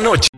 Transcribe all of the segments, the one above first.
noite.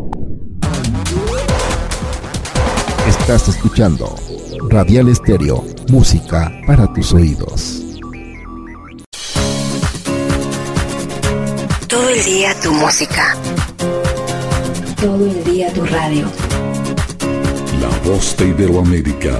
Estás escuchando Radial Estéreo, música para tus oídos. Todo el día tu música. Todo el día tu radio. La voz de Iberoamérica.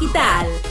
digital.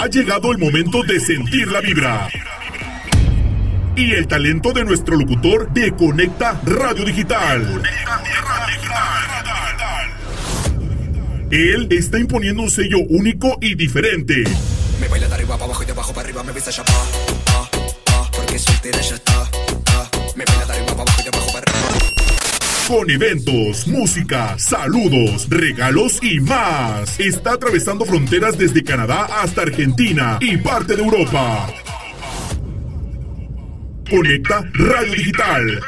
Ha llegado el momento de sentir la vibra. Y el talento de nuestro locutor de Conecta Radio Digital. Él está imponiendo un sello único y diferente. Me baila de arriba para abajo y de abajo para arriba me besa ya pa, porque soltera ya está, me baila de arriba para abajo y de abajo para arriba. Con eventos, música, saludos, regalos y más. Está atravesando fronteras desde Canadá hasta Argentina y parte de Europa. Conecta Radio Digital.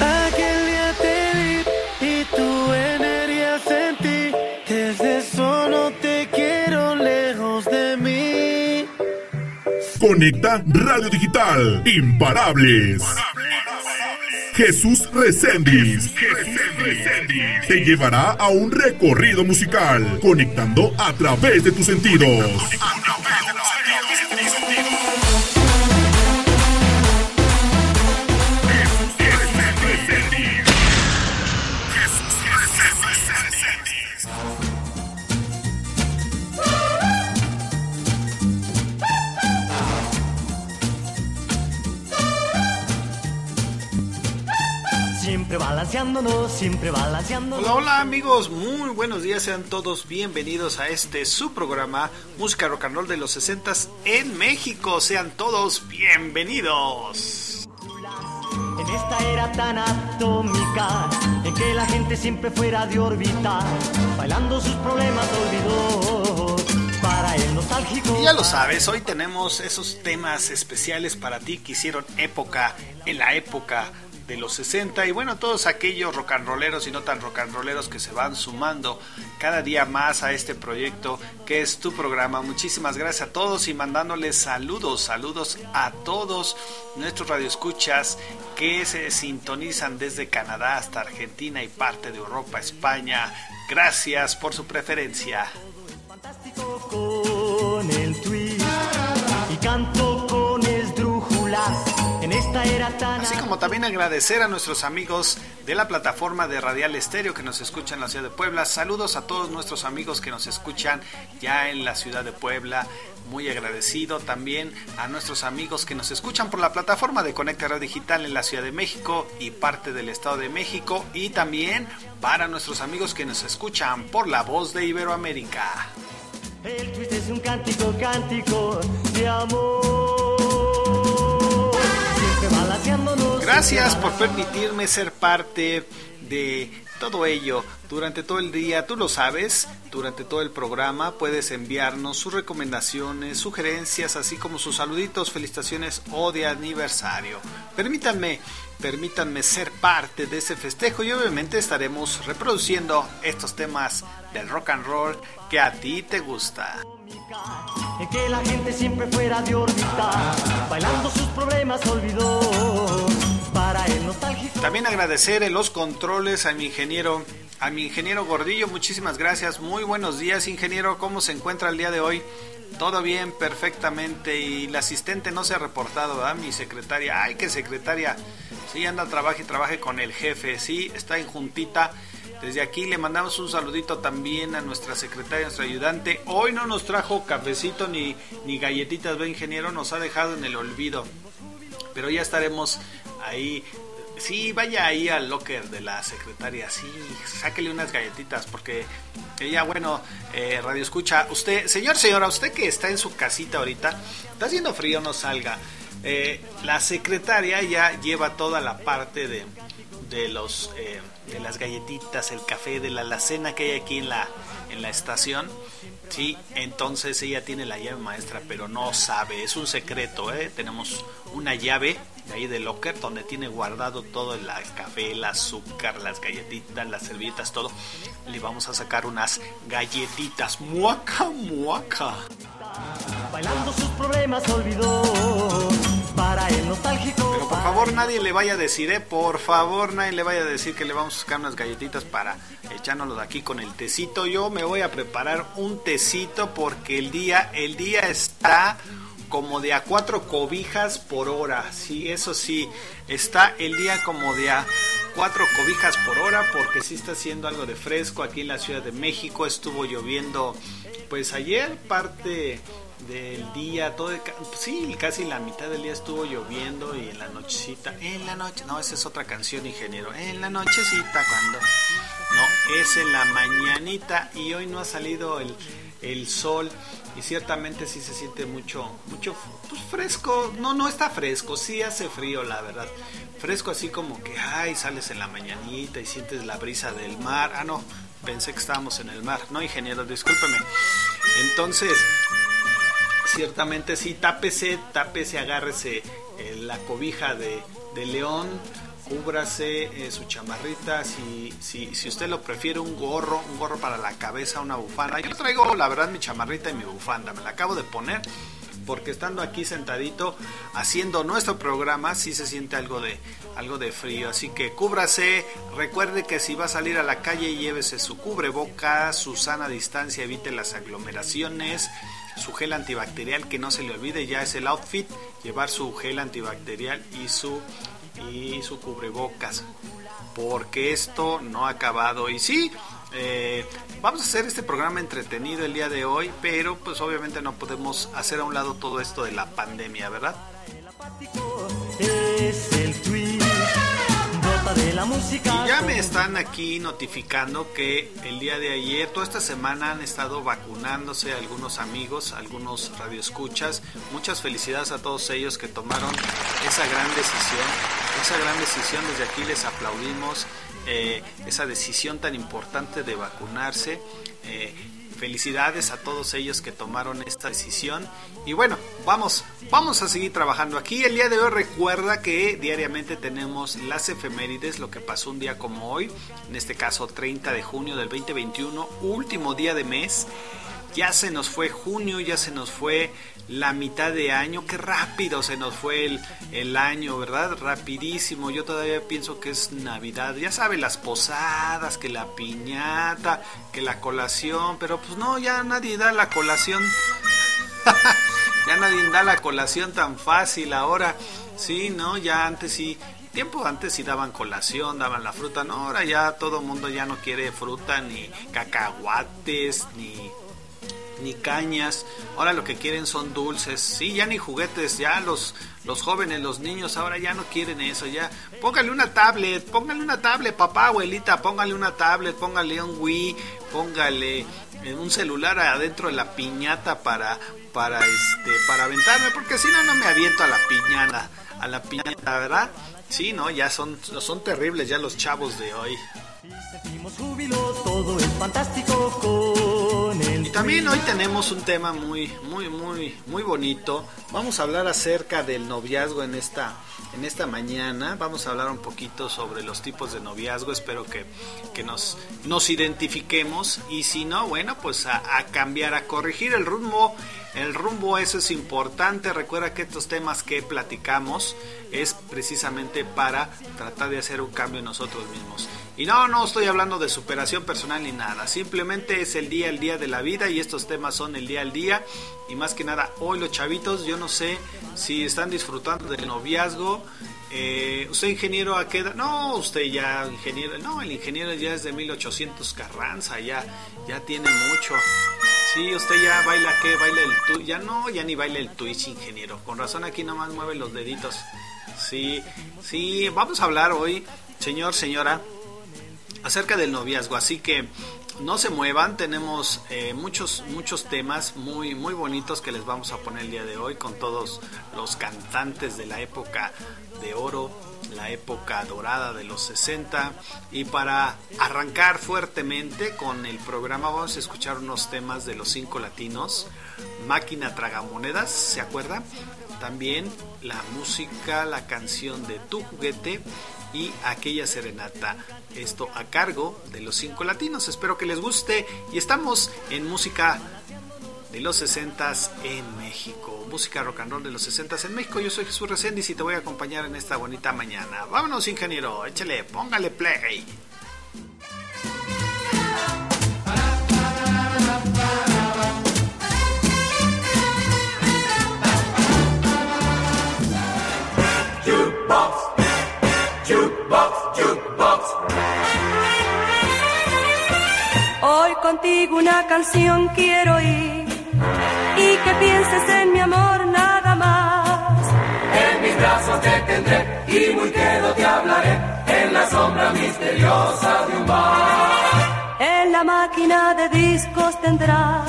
Aquel día te vi y tu energía sentí. Desde eso no te quiero lejos de mí. Conecta Radio Digital. Imparables. Jesús Reséndiz. Te llevará a un recorrido musical, conectando a través de tus sentidos. Balanceándonos, siempre balanceándonos. Hola, hola amigos, muy buenos días, sean todos bienvenidos a este su programa Música Rock and Roll de los 60 en México, sean todos bienvenidos. En esta era tan atómica, en que la gente siempre fuera de órbita, bailando sus problemas olvidó para el nostálgico. Y ya lo sabes, hoy tenemos esos temas especiales para ti que hicieron época en la época de los 60 y bueno, todos aquellos rock and rolleros y no tan rock and rolleros que se van sumando cada día más a este proyecto que es tu programa. Muchísimas gracias a todos y mandándoles saludos, saludos a todos nuestros radioescuchas que se sintonizan desde Canadá hasta Argentina y parte de Europa, España. Gracias por su preferencia. Fantástico con el twist y canto con. Así como también agradecer a nuestros amigos de la plataforma de Radial Estéreo que nos escuchan en la ciudad de Puebla. Saludos a todos nuestros amigos que nos escuchan ya en la ciudad de Puebla. Muy agradecido también a nuestros amigos que nos escuchan por la plataforma de Conecta Radio Digital en la Ciudad de México y parte del Estado de México. Y también para nuestros amigos que nos escuchan por la voz de Iberoamérica. El twist es un cántico, cántico de amor. Gracias por permitirme ser parte de todo ello durante todo el día. Tú lo sabes, durante todo el programa puedes enviarnos sus recomendaciones, sugerencias, así como sus saluditos, felicitaciones o de aniversario. Permítanme, permítanme ser parte de ese festejo y obviamente estaremos reproduciendo estos temas del rock and roll que a ti te gusta. Que la gente siempre fuera de órbita, bailando sus problemas olvidó También agradecer los controles a mi ingeniero, a mi ingeniero Gordillo, muchísimas gracias. Muy buenos días, ingeniero. ¿Cómo se encuentra el día de hoy? Todo bien, perfectamente. Y la asistente no se ha reportado, ¿verdad? Mi secretaria. Ay, qué secretaria. Sí, anda, trabaja y trabaje con el jefe. Sí, está en juntita. Desde aquí le mandamos un saludito también a nuestra secretaria, nuestra ayudante. Hoy no nos trajo cafecito ni, ni galletitas, ve ingeniero, nos ha dejado en el olvido. Pero ya estaremos ahí. Sí, vaya ahí al locker de la secretaria, sí, sáquele unas galletitas porque ella, bueno, eh, radio escucha. Usted, señor, señora, usted que está en su casita ahorita, está haciendo frío, no salga. Eh, la secretaria ya lleva toda la parte de, de los eh, de las galletitas, el café, de la alacena que hay aquí en la en la estación. Sí, entonces ella tiene la llave maestra, pero no sabe, es un secreto, ¿eh? Tenemos una llave de ahí de locker donde tiene guardado todo el café, el azúcar, las galletitas, las servilletas, todo. Le vamos a sacar unas galletitas, muaca, muaca. Bailando sus problemas olvidó para el nostálgico. Pero por favor nadie le vaya a decir, eh, por favor nadie le vaya a decir que le vamos a sacar unas galletitas para echárnoslo de aquí con el tecito. Yo me voy a preparar un tecito porque el día, el día está como de a cuatro cobijas por hora. Sí, eso sí, está el día como de a cuatro cobijas por hora porque sí está haciendo algo de fresco aquí en la Ciudad de México. Estuvo lloviendo pues ayer parte del día, todo sí, casi la mitad del día estuvo lloviendo y en la nochecita, en la noche, no, esa es otra canción, ingeniero, en la nochecita cuando, no, es en la mañanita y hoy no ha salido el, el sol y ciertamente sí se siente mucho, mucho pues, fresco, no, no está fresco, sí hace frío, la verdad, fresco así como que, ay, sales en la mañanita y sientes la brisa del mar, ah, no, pensé que estábamos en el mar, no, ingeniero, discúlpeme, entonces, ciertamente sí, tápese, tápese, agárrese eh, la cobija de, de león, cúbrase eh, su chamarrita, si, si, si usted lo prefiere, un gorro, un gorro para la cabeza, una bufanda. Yo traigo, la verdad, mi chamarrita y mi bufanda, me la acabo de poner porque estando aquí sentadito haciendo nuestro programa sí se siente algo de algo de frío, así que cúbrase, recuerde que si va a salir a la calle llévese su cubreboca, su sana distancia, evite las aglomeraciones, su gel antibacterial que no se le olvide, ya es el outfit, llevar su gel antibacterial y su y su cubrebocas, porque esto no ha acabado y sí, eh, vamos a hacer este programa entretenido el día de hoy, pero pues obviamente no podemos hacer a un lado todo esto de la pandemia, ¿verdad? Es Y ya me están aquí notificando que el día de ayer, toda esta semana han estado vacunándose algunos amigos, algunos radioescuchas. Muchas felicidades a todos ellos que tomaron esa gran decisión. Esa gran decisión, desde aquí les aplaudimos eh, esa decisión tan importante de vacunarse. Eh, felicidades a todos ellos que tomaron esta decisión. Y bueno vamos vamos a seguir trabajando aquí. El día de hoy recuerda que diariamente tenemos las efemérides lo que pasó un día como hoy en este caso 30 de junio del 2021 último día de mes ya se nos fue junio ya se nos fue la mitad de año, qué rápido se nos fue el, el, año, ¿verdad? Rapidísimo, yo todavía pienso que es Navidad, ya sabe, las posadas, que la piñata, que la colación, pero pues no, ya nadie da la colación, ya nadie da la colación tan fácil ahora, sí, ¿no? Ya antes sí, tiempo antes sí daban colación, daban la fruta, no, ahora ya todo el mundo ya no quiere fruta, ni cacahuates, ni ni cañas, ahora lo que quieren son dulces, sí, ya ni juguetes, ya los, los jóvenes, los niños ahora ya no quieren eso, ya póngale una tablet, póngale una tablet, papá, abuelita, póngale una tablet, póngale un Wii, póngale un celular adentro de la piñata para, para este, para aventarme, porque si no, no me aviento a la piñata, a la piñata, ¿verdad? Sí, no, ya son, son terribles ya los chavos de hoy. Sentimos júbilo, todo fantástico también hoy tenemos un tema muy, muy, muy, muy bonito. Vamos a hablar acerca del noviazgo en esta, en esta mañana. Vamos a hablar un poquito sobre los tipos de noviazgo. Espero que, que nos, nos identifiquemos. Y si no, bueno, pues a, a cambiar, a corregir el rumbo el rumbo, eso es importante. Recuerda que estos temas que platicamos es precisamente para tratar de hacer un cambio en nosotros mismos. Y no, no estoy hablando de superación personal ni nada. Simplemente es el día al día de la vida y estos temas son el día al día. Y más que nada, hoy los chavitos, yo no sé si están disfrutando del noviazgo. Eh, ¿Usted ingeniero a qué edad? No, usted ya ingeniero. No, el ingeniero ya es de 1800 Carranza, ya, ya tiene mucho. Sí, usted ya baila qué, baila el Twitch. Ya no, ya ni baila el Twitch, ingeniero. Con razón aquí nomás mueve los deditos. Sí, sí, vamos a hablar hoy, señor, señora, acerca del noviazgo. Así que no se muevan, tenemos eh, muchos, muchos temas muy, muy bonitos que les vamos a poner el día de hoy con todos los cantantes de la época de oro, la época dorada de los 60. Y para arrancar fuertemente con el programa vamos a escuchar unos temas de los cinco latinos. Máquina Tragamonedas, ¿se acuerda? También la música, la canción de Tu juguete y aquella serenata. Esto a cargo de los cinco latinos. Espero que les guste y estamos en música de los 60 en México. Música rock and roll de los 60 en México. Yo soy Jesús Reséndiz y te voy a acompañar en esta bonita mañana. Vámonos, ingeniero. Échale, póngale play. Jukebox, jukebox. Hoy contigo una canción quiero oír y que pienses en mi amor nada más. En mis brazos te tendré y muy quedo te hablaré en la sombra misteriosa de un bar. En la máquina de discos tendrás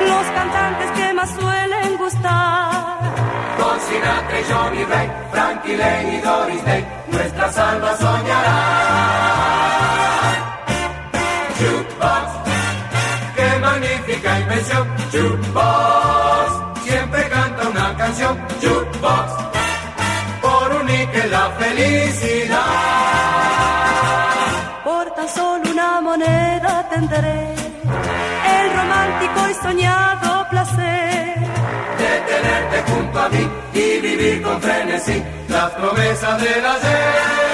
los cantantes que más suelen gustar. Con Sinatra Johnny Ray, Frankie Lane y Doris Day, nuestras almas soñarán. Jukebox, qué magnífica invención. Jukebox, siempre canta una canción. Jukebox, por unir la felicidad. Con frenesí las promesas del ayer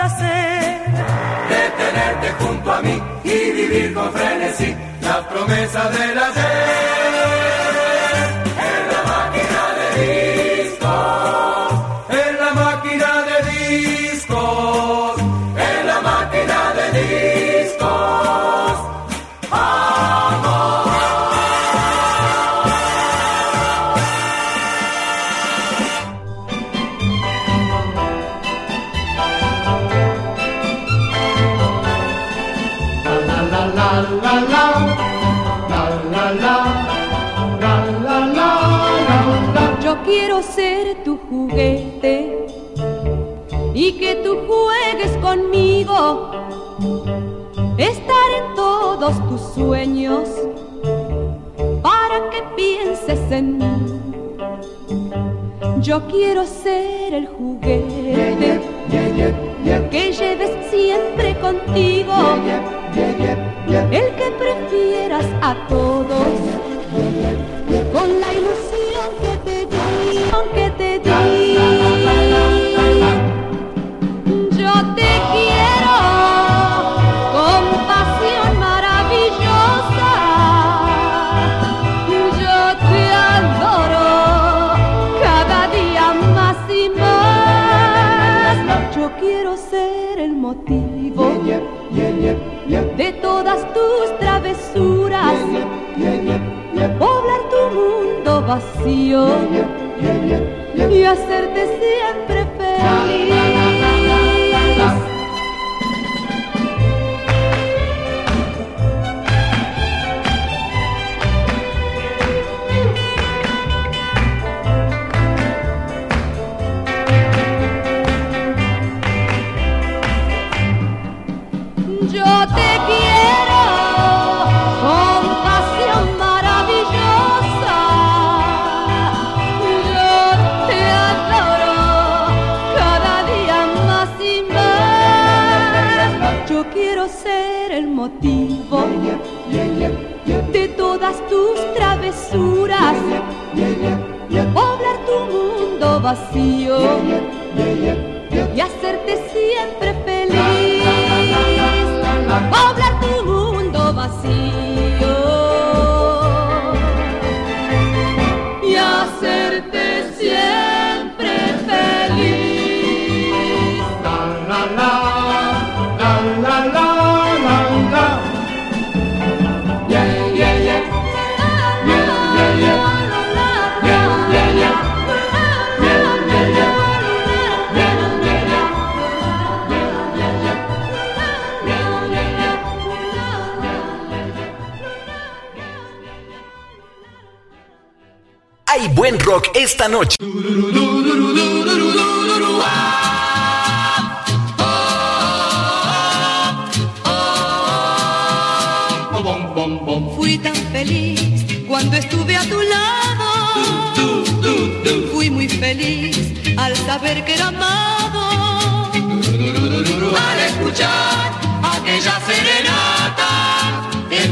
placer de tenerte junto a mí y vivir con frenesí las promesas del ayer. Estar en todos tus sueños para que pienses en mí. Yo quiero ser el juguete que lleves siempre contigo, el que prefieras a todos, vacío y hacerte siempre tu mundo vacío. Y hacerte siempre feliz, poblar tu mundo vacío Hay buen rock esta noche. Fui tan feliz cuando estuve a tu lado. Fui muy feliz al saber que era amado. Al escuchar aquella serenata, en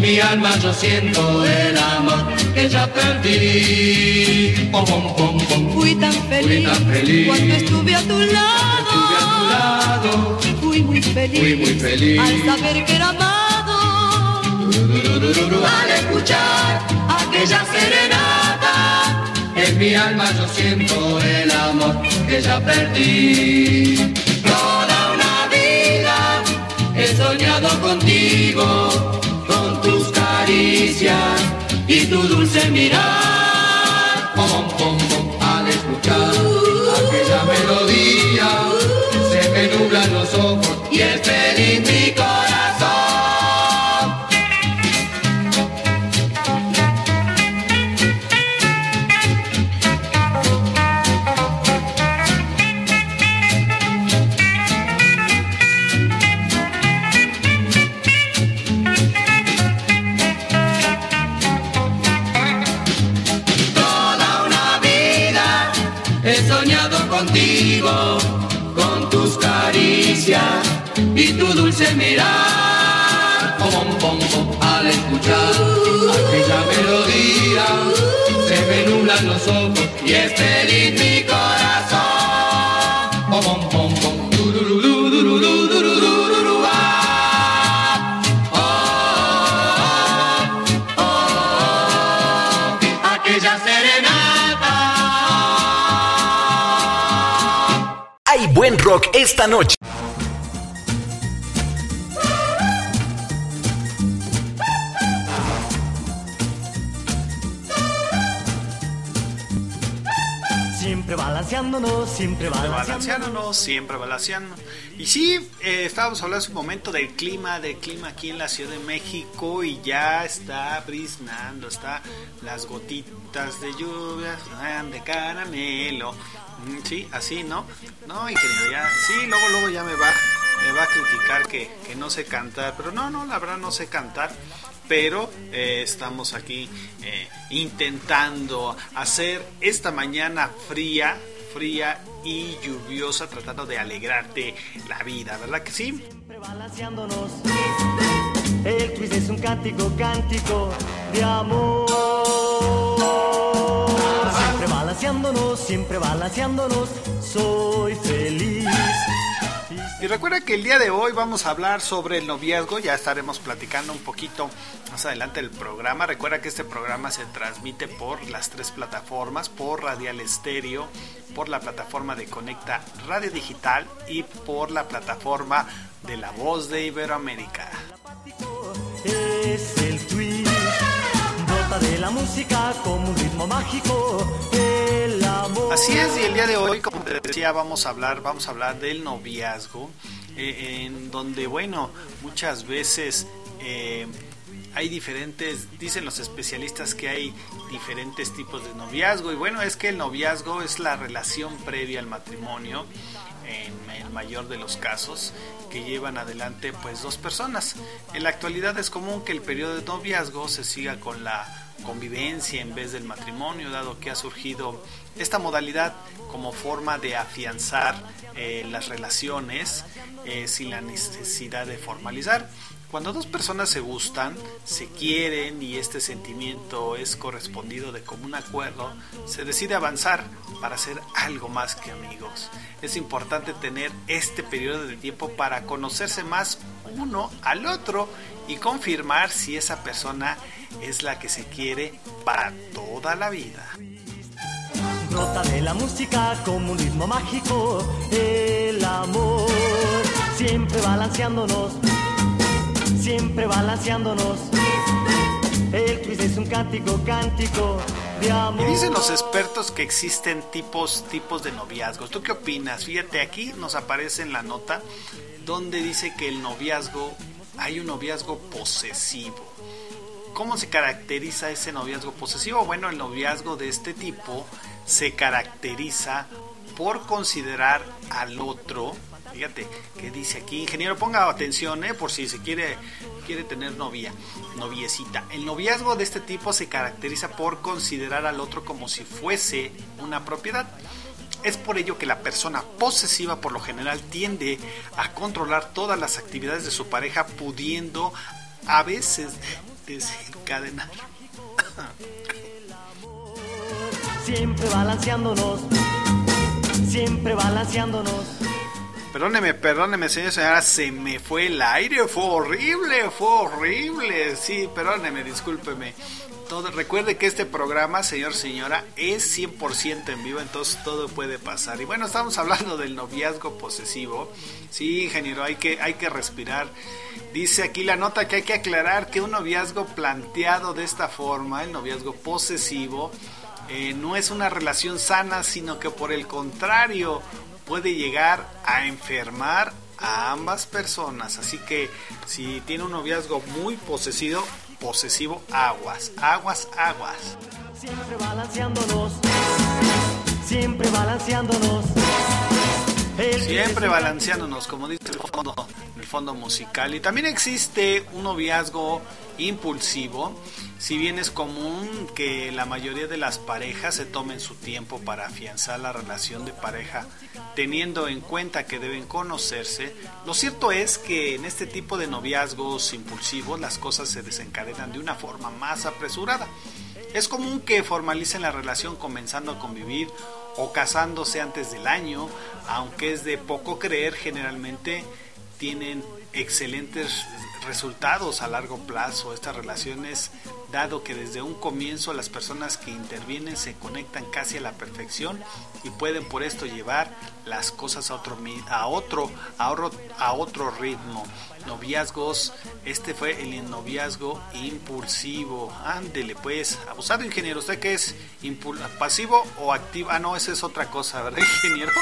mi alma yo siento el amor que ya perdí. Pom, pom, pom, pom. Fui tan feliz, tan feliz. cuando estuve a tu lado. Estuve a tu lado, Fui muy feliz, fui muy feliz. al saber que era amado. Al escuchar aquella serenata, en mi alma yo siento el amor que ya perdí. Toda una vida he soñado contigo, con y tu dulce mirar. Pom, pom, pom, al escuchar aquella melodía, se me nublan los ojos y es feliz mirar. Pom, pom, pom, al escuchar aquella melodía, se me nublan los ojos y es feliz mi corazón. Pom, pom, pom, ah. Oh, oh, oh. Hay buen rock esta noche. Balanceándonos, siempre balanceándonos. balanceándonos, siempre balanceando. Y sí, eh, estábamos hablando hace un momento del clima, del clima aquí en la Ciudad de México y ya está briznando, está las gotitas de lluvia de caramelo. Mm, Sí, así, ¿no? No, ingeniero, ya, sí, luego, luego ya me va, me va a criticar que, que no sé cantar, pero no, no, la verdad no sé cantar pero eh, estamos aquí eh, intentando hacer esta mañana fría, fría y lluviosa, tratando de alegrarte la vida, ¿verdad que sí? Siempre balanceándonos. El twist es un cántico, cántico de amor. Siempre balanceándonos, siempre balanceándonos. Soy feliz. Y recuerda que el día de hoy vamos a hablar sobre el noviazgo, ya estaremos platicando un poquito más adelante del programa. Recuerda que este programa se transmite por las tres plataformas, por Radial Estéreo, por la plataforma de Conecta Radio Digital y por la plataforma de La Voz de Iberoamérica. De la música como un ritmo mágico, el amor. Así es, y el día de hoy, como te decía, vamos a hablar, vamos a hablar del noviazgo, eh, en donde, bueno, muchas veces eh, hay diferentes, dicen los especialistas que hay diferentes tipos de noviazgo, y bueno, es que el noviazgo es la relación previa al matrimonio, en el mayor de los casos, que llevan adelante pues dos personas. En la actualidad es común que el periodo de noviazgo se siga con la convivencia en vez del matrimonio, dado que ha surgido esta modalidad como forma de afianzar eh, las relaciones eh, sin la necesidad de formalizar. Cuando dos personas se gustan, se quieren y este sentimiento es correspondido de común acuerdo, se decide avanzar para ser algo más que amigos. Es importante tener este periodo de tiempo para conocerse más uno al otro y confirmar si esa persona es la que se quiere para toda la vida. Brota de la música como un ritmo mágico, el amor, siempre balanceándonos, siempre balanceándonos. El twist es un cántico, cántico de amor. Y dicen los expertos que existen tipos, tipos de noviazgos. ¿Tú qué opinas? Fíjate, aquí nos aparece en la nota donde dice que el noviazgo, hay un noviazgo posesivo. ¿Cómo se caracteriza ese noviazgo posesivo? Bueno, el noviazgo de este tipo se caracteriza por considerar al otro, fíjate que dice aquí, ingeniero, ponga atención, eh, por si se quiere, quiere tener novia, noviecita. El noviazgo de este tipo se caracteriza por considerar al otro como si fuese una propiedad. Es por ello que la persona posesiva por lo general tiende a controlar todas las actividades de su pareja pudiendo a veces desencadenar. Siempre balanceándonos, siempre balanceándonos. Perdóneme, perdóneme, señor, señora, se me fue el aire, fue horrible, fue horrible. Sí, perdóneme, discúlpeme. Todo, recuerde que este programa, señor, señora, es 100% en vivo, entonces todo puede pasar. Y bueno, estamos hablando del noviazgo posesivo. Sí, ingeniero, hay que, hay que respirar. Dice aquí la nota que hay que aclarar que un noviazgo planteado de esta forma, el noviazgo posesivo, eh, no es una relación sana, sino que por el contrario puede llegar a enfermar a ambas personas. Así que si tiene un noviazgo muy posesivo, posesivo, aguas, aguas, aguas. Siempre balanceándonos, siempre balanceándonos. Siempre balanceándonos, como dice el fondo, el fondo musical. Y también existe un noviazgo impulsivo. Si bien es común que la mayoría de las parejas se tomen su tiempo para afianzar la relación de pareja, teniendo en cuenta que deben conocerse, lo cierto es que en este tipo de noviazgos impulsivos las cosas se desencadenan de una forma más apresurada. Es común que formalicen la relación comenzando a convivir o casándose antes del año, aunque es de poco creer, generalmente tienen excelentes resultados a largo plazo estas relaciones, dado que desde un comienzo las personas que intervienen se conectan casi a la perfección y pueden por esto llevar las cosas a otro a otro a otro, ritmo. Noviazgos, este fue el noviazgo impulsivo. Ándele pues, abusado ingeniero, ¿usted qué es? ¿Pasivo o activo? Ah, no, esa es otra cosa, ¿verdad, ingeniero?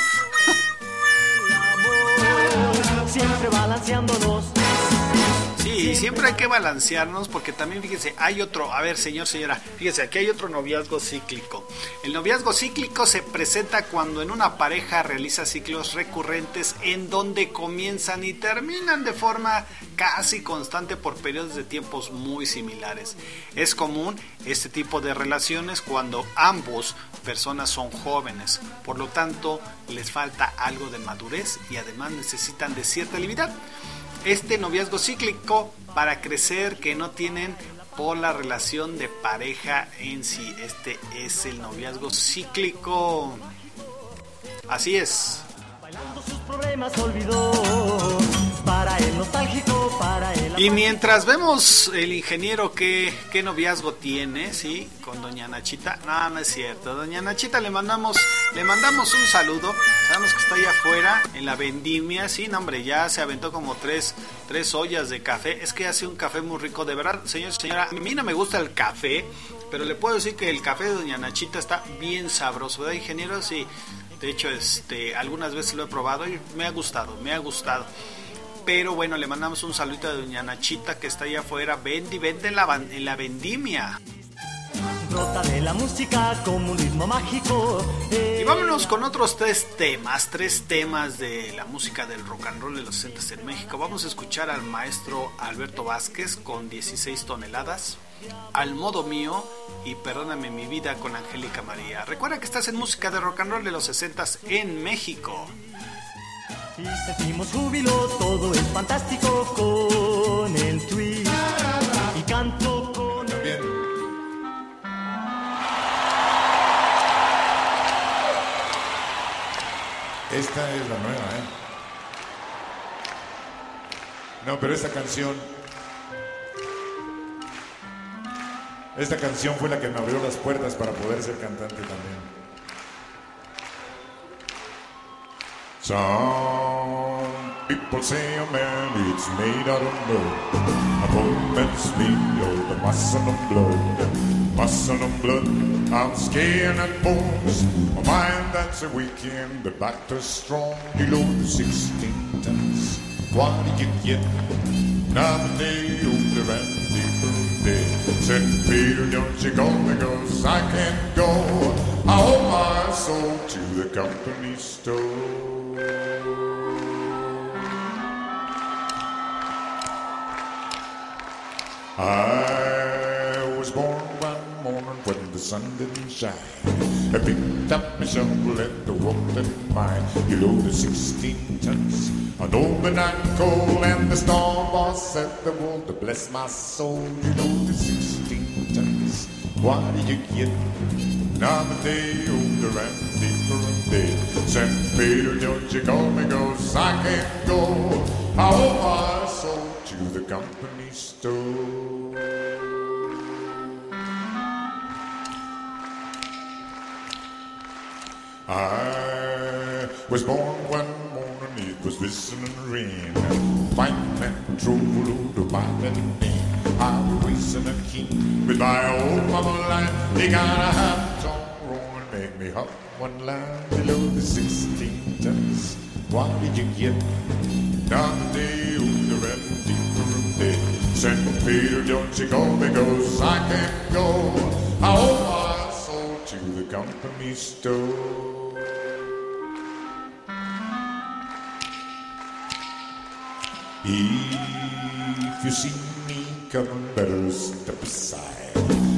Siempre balanceándonos. Sí, siempre hay que balancearnos porque también fíjense, hay otro, a ver señor, señora, fíjense, aquí hay otro noviazgo cíclico. El noviazgo cíclico se presenta cuando en una pareja realiza ciclos recurrentes en donde comienzan y terminan de forma casi constante por periodos de tiempos muy similares. Es común este tipo de relaciones cuando ambos personas son jóvenes, por lo tanto les falta algo de madurez y además necesitan de cierta libertad este noviazgo cíclico para crecer que no tienen por la relación de pareja en sí. Este es el noviazgo cíclico. Así es. Bailando sus problemas olvidó. Para el nostálgico, para el... Y mientras vemos el ingeniero qué, qué noviazgo tiene, ¿sí? Con doña Nachita. No, no es cierto. Doña Nachita le mandamos, le mandamos un saludo. Sabemos que está allá afuera, en la vendimia. Sí, no, hombre, ya se aventó como tres, tres ollas de café. Es que hace un café muy rico. De verdad, señor señora, a mí no me gusta el café, pero le puedo decir que el café de doña Nachita está bien sabroso, ¿verdad, ingeniero? Sí. De hecho, este, algunas veces lo he probado y me ha gustado, me ha gustado. Pero bueno, le mandamos un saludo a doña Nachita que está allá afuera. Vendi, vende en la, en la vendimia. Brota de la música como un ritmo mágico. Y vámonos con otros tres temas, tres temas de la música del rock and roll de los 60 en México. Vamos a escuchar al maestro Alberto Vázquez con 16 toneladas, al modo mío y Perdóname mi vida con Angélica María. Recuerda que estás en música de rock and roll de los 60 en México. Y sentimos júbilo, todo es fantástico con el twist. Y canto con Bien. Esta es la nueva, ¿eh? No, pero esta canción. Esta canción fue la que me abrió las puertas para poder ser cantante también. Some people say a man it's made out of mud. A woman's made of the muscle and blood. Muscle and blood. I'm skin and bones. A mind that's a weekend. The doctor's strong. Below the 16 tons. What do you get? Nominate and deeper day. Said Peter, don't you go because I can't go. I owe my soul to the company store. I was born one morning when the sun didn't shine. I picked up my shovel I walked in mine. You loaded 16 tons on overnight coal, and the storm boss said the world to bless my soul. You loaded 16 tons. Why did you get? Nominate older and deeper dead. Said Peter, don't you call me, cause I can't go. I owe my soul to the company store. I was born one morning, it was whistling rain. Fighting and trouble to my little name. I was racing a king with my old mama line. You gotta have song rolling, make me hop one line below the 16 tons. What did you get? Down the day, older and deeper of day. St. Peter, don't you go because I can't go. I owe my soul to the company store. If you see me coming, better step aside.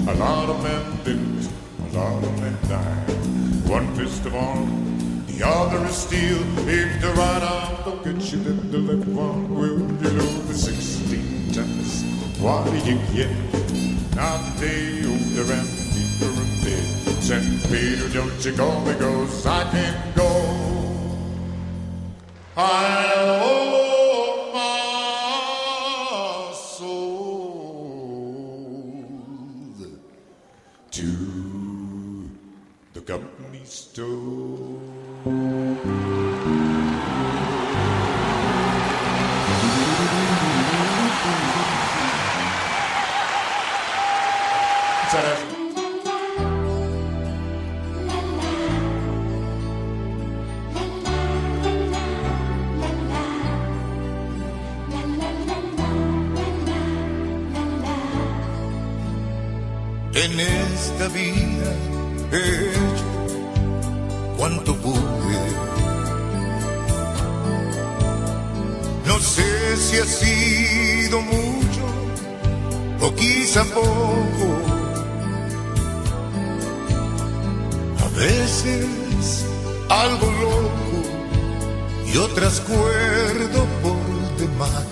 A lot of men didn't, a of men died. One fist of arm, the other is steel. If the right arm don't get you, then the left one will. You know the 16 tons. What did you get? Not the older and deeper and dead. St. Peter, don't you go because I can't go. I owe gracias. En esta vida hecho cuanto pude. No sé si ha sido mucho o quizá poco. A veces algo loco y otras cuerdo por demás.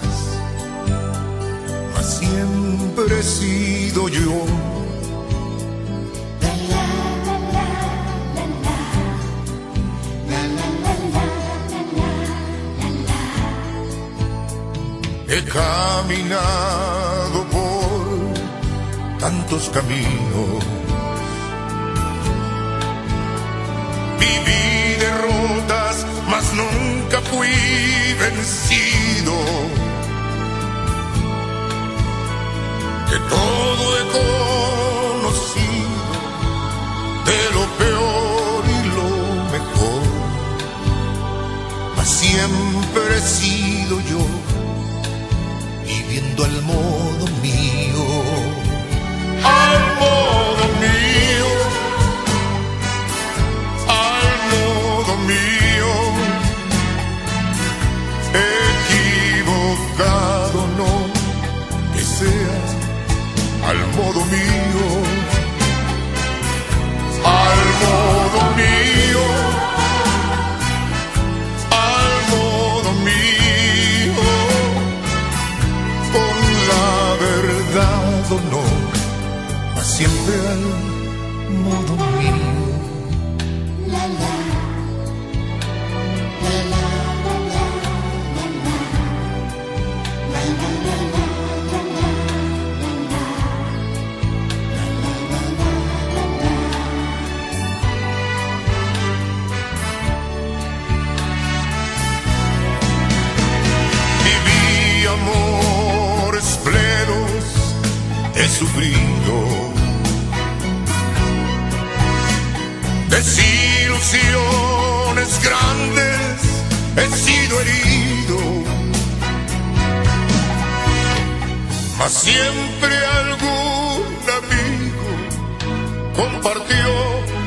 Mas siempre he sido yo he caminado por tantos caminos. Viví derrotas, mas nunca fui vencido. Viviendo al modo mío. Al grandes, he sido herido, mas siempre algún amigo compartió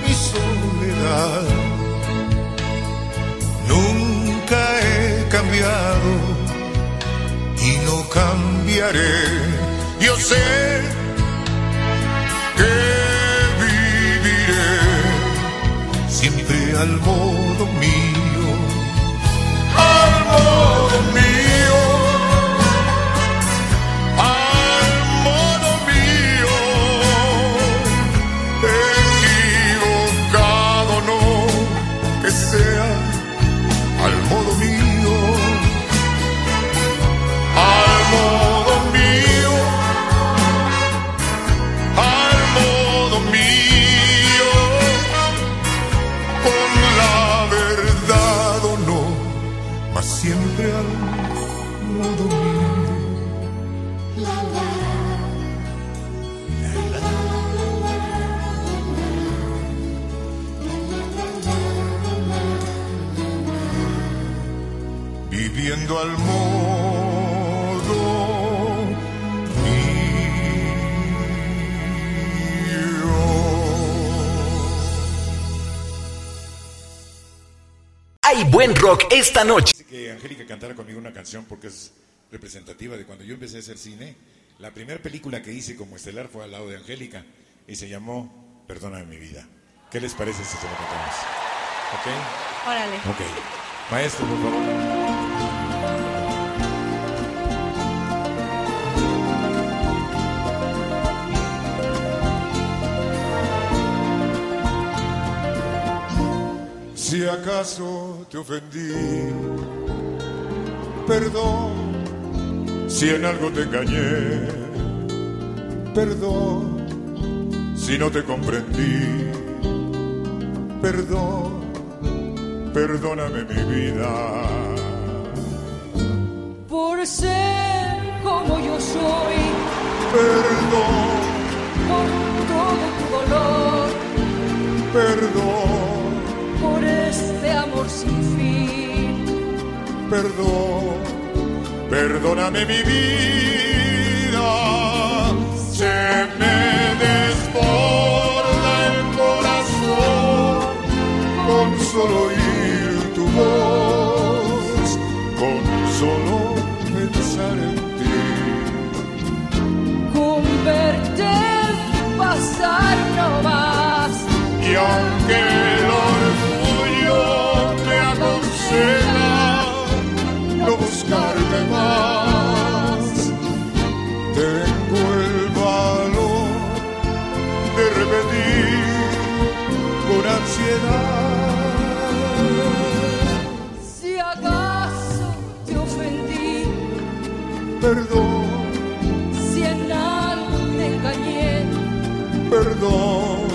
mi soledad. Nunca he cambiado y no cambiaré. Yo sé que al modo mío, al modo mío, buen rock esta noche. Que Angélica cantara conmigo una canción porque es representativa de cuando yo empecé a hacer cine. La primera película que hice como estelar fue al lado de Angélica y se llamó Perdóname mi vida. ¿Qué les parece si se lo cantamos? ¿Ok? Órale. Ok. Maestro, por favor. Si acaso te ofendí, perdón. Si en algo te engañé, perdón. Si no te comprendí, perdón. Perdóname mi vida. por ser como yo soy, Perdón, por todo tu dolor, perdón, por este amor sin fin. perdón. Perdóname mi vida. Se me desborda el corazón con solo oír tu voz, no buscarte más, tengo el valor de repetir con ansiedad. Si acaso te ofendí, Perdón, Si en algo te engañé, perdón,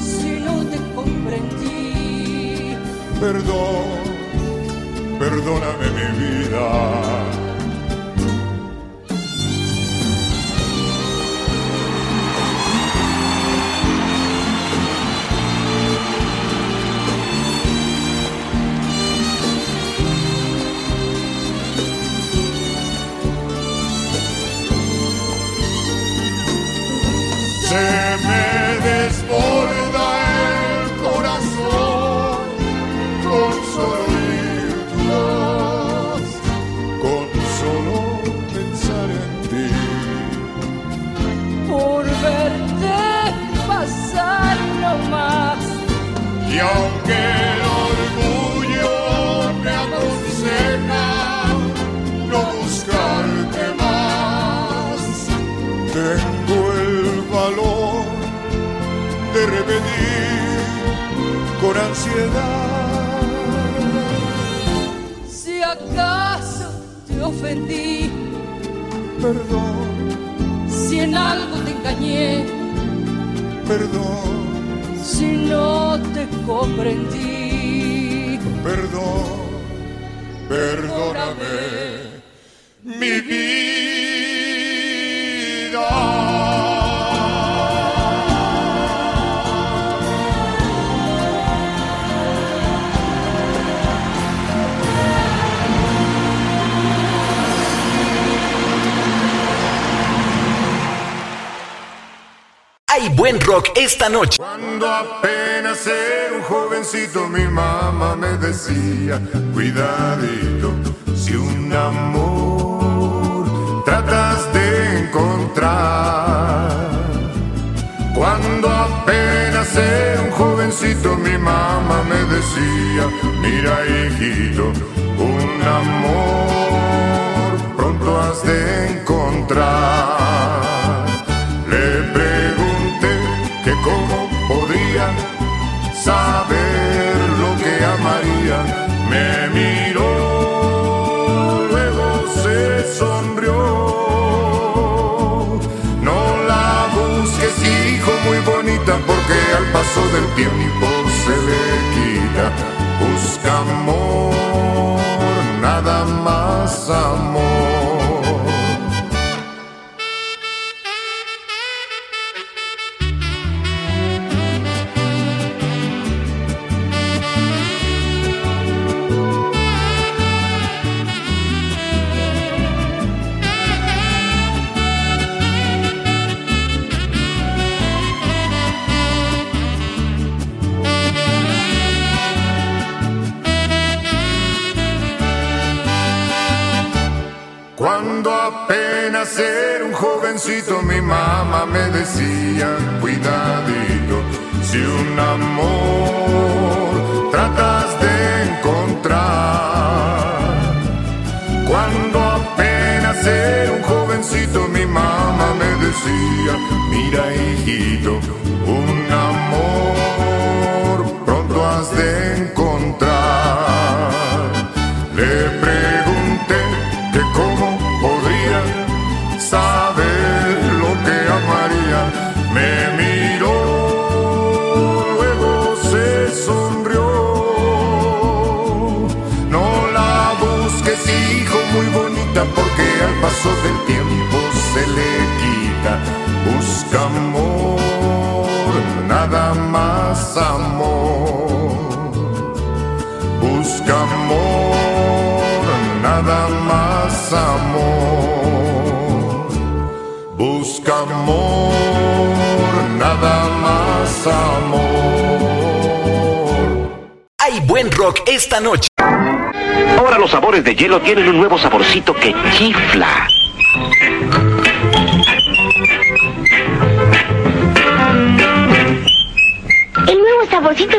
si no te comprendí, perdón, perdóname mi vida. Se me desborda con ansiedad. Si acaso te ofendí, Perdón, si en algo te engañé, perdón, si no te comprendí, perdón, perdóname mi vida. Hay buen rock esta noche. Cuando apenas era un jovencito mi mamá me decía, cuidadito, si un amor tratas de encontrar. Cuando apenas era un jovencito mi mamá me decía, mira hijito, un amor pronto has de encontrar. Del tiempo decía, cuidadito, si un amor tratas de encontrar. Cuando apenas era un jovencito mi mamá me decía, mira hijito, un amor Busca amor, nada más amor. Busca amor, nada más amor. Busca amor, nada más amor. Hay buen rock esta noche. Ahora los sabores de hielo tienen un nuevo saborcito que chifla.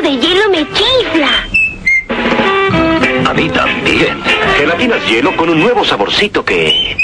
De hielo me chifla. A mí también. Gelatinas hielo con un nuevo saborcito que...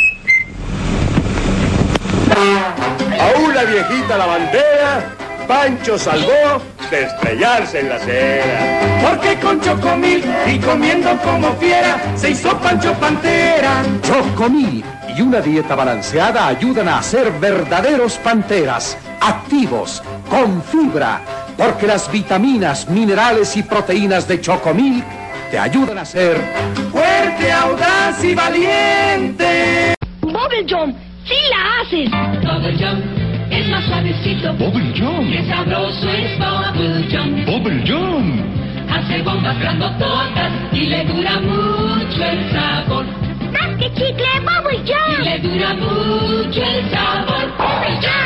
A una viejita lavandera, Pancho salvó de estrellarse en la acera. Porque con Chocomil y comiendo como fiera se hizo Pancho Pantera. Chocomil y una dieta balanceada ayudan a ser verdaderos panteras, activos, con fibra, porque las vitaminas, minerales y proteínas de Chocomil te ayudan a ser fuerte, audaz y valiente. Bubble Jump, sí la haces. Bubble Jump es más suavecito. Bubble Jump. Qué sabroso es Bubble Jump. Bubble Jump. Hace bombas grandototas y le dura mucho el sabor. Más que chicle, Bubble Jump. Y le dura mucho el sabor. Bubble Jump.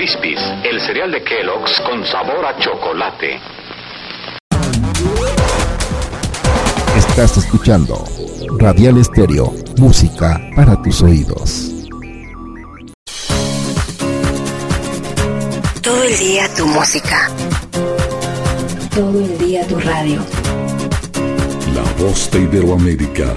Crispies, el cereal de Kellogg's con sabor a chocolate. Estás escuchando Radial Estéreo, música para tus oídos. Todo el día tu música. Todo el día tu radio. La voz de Iberoamérica.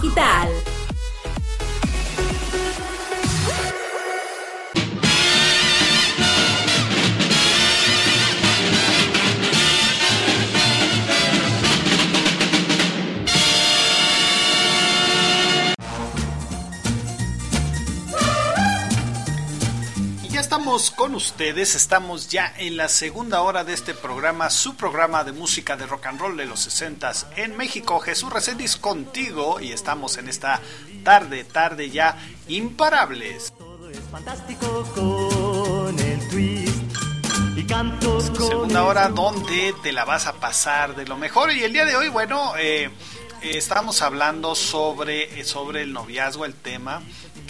Y con ustedes, estamos ya en la segunda hora de este programa, su programa de música de rock and roll de los 60 en México. Jesús Reséndiz contigo y estamos en esta tarde, tarde ya imparables. Fantástico con el twist y cantos con Segunda hora donde te la vas a pasar de lo mejor y el día de hoy, bueno, eh, eh, estábamos hablando sobre, sobre el noviazgo, el tema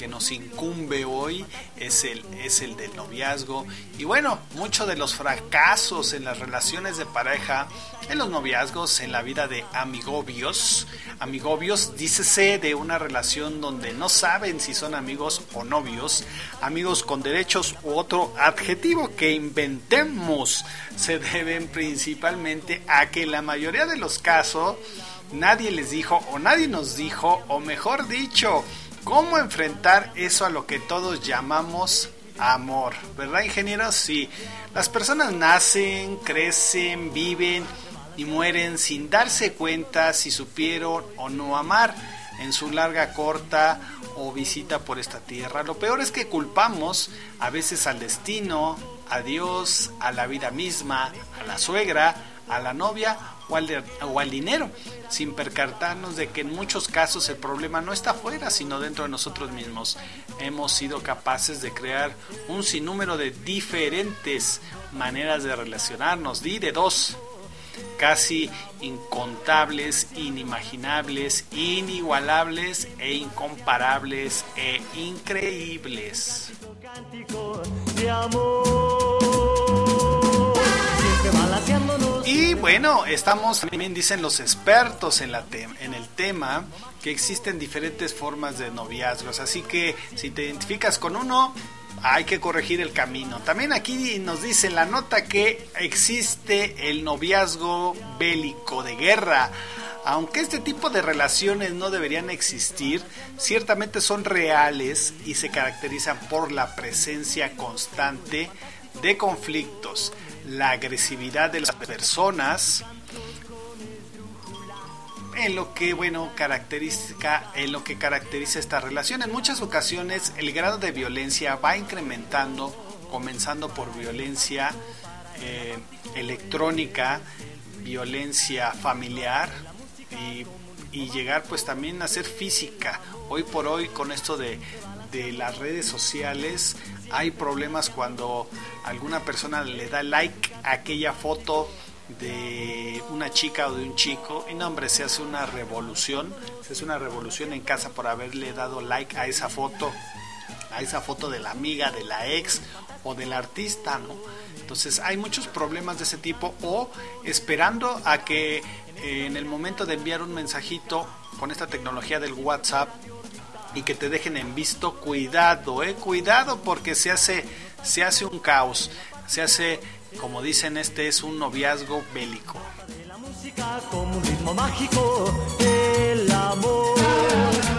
que nos incumbe hoy es el, es el del noviazgo. Y bueno, muchos de los fracasos en las relaciones de pareja, en los noviazgos, en la vida de amigobios. Amigobios, dícese de una relación donde no saben si son amigos o novios, amigos con derechos u otro adjetivo que inventemos, se deben principalmente a que la mayoría de los casos nadie les dijo o nadie nos dijo, o mejor dicho, cómo enfrentar eso a lo que todos llamamos amor, ¿verdad ingenieros? Sí, las personas nacen, crecen, viven y mueren sin darse cuenta si supieron o no amar en su larga, corta o visita por esta tierra. Lo peor es que culpamos a veces al destino, a Dios, a la vida misma, a la suegra, a la novia o al, dinero, sin percatarnos de que en muchos casos el problema no está afuera, sino dentro de nosotros mismos. Hemos sido capaces de crear un sinnúmero de diferentes maneras de relacionarnos, di de dos, casi incontables, inimaginables, inigualables e incomparables e increíbles. de amor. Y bueno, estamos, también dicen los expertos en, la en el tema, que existen diferentes formas de noviazgos. Así que si te identificas con uno, hay que corregir el camino. También aquí nos dice la nota que existe el noviazgo bélico de guerra. Aunque este tipo de relaciones no deberían existir, ciertamente son reales y se caracterizan por la presencia constante de conflictos, la agresividad de las personas, en lo que bueno caracteriza en lo que caracteriza esta relación en muchas ocasiones el grado de violencia va incrementando comenzando por violencia eh, electrónica violencia familiar y y llegar pues también a ser física. Hoy por hoy con esto de, de las redes sociales hay problemas cuando alguna persona le da like a aquella foto de una chica o de un chico. Y no hombre se hace una revolución se hace una revolución en casa por haberle dado like a esa foto a esa foto de la amiga de la ex o del artista no entonces hay muchos problemas de ese tipo o esperando a que eh, en el momento de enviar un mensajito con esta tecnología del WhatsApp y que te dejen en visto cuidado eh cuidado porque se hace se hace un caos se hace como dicen, este es un noviazgo bélico.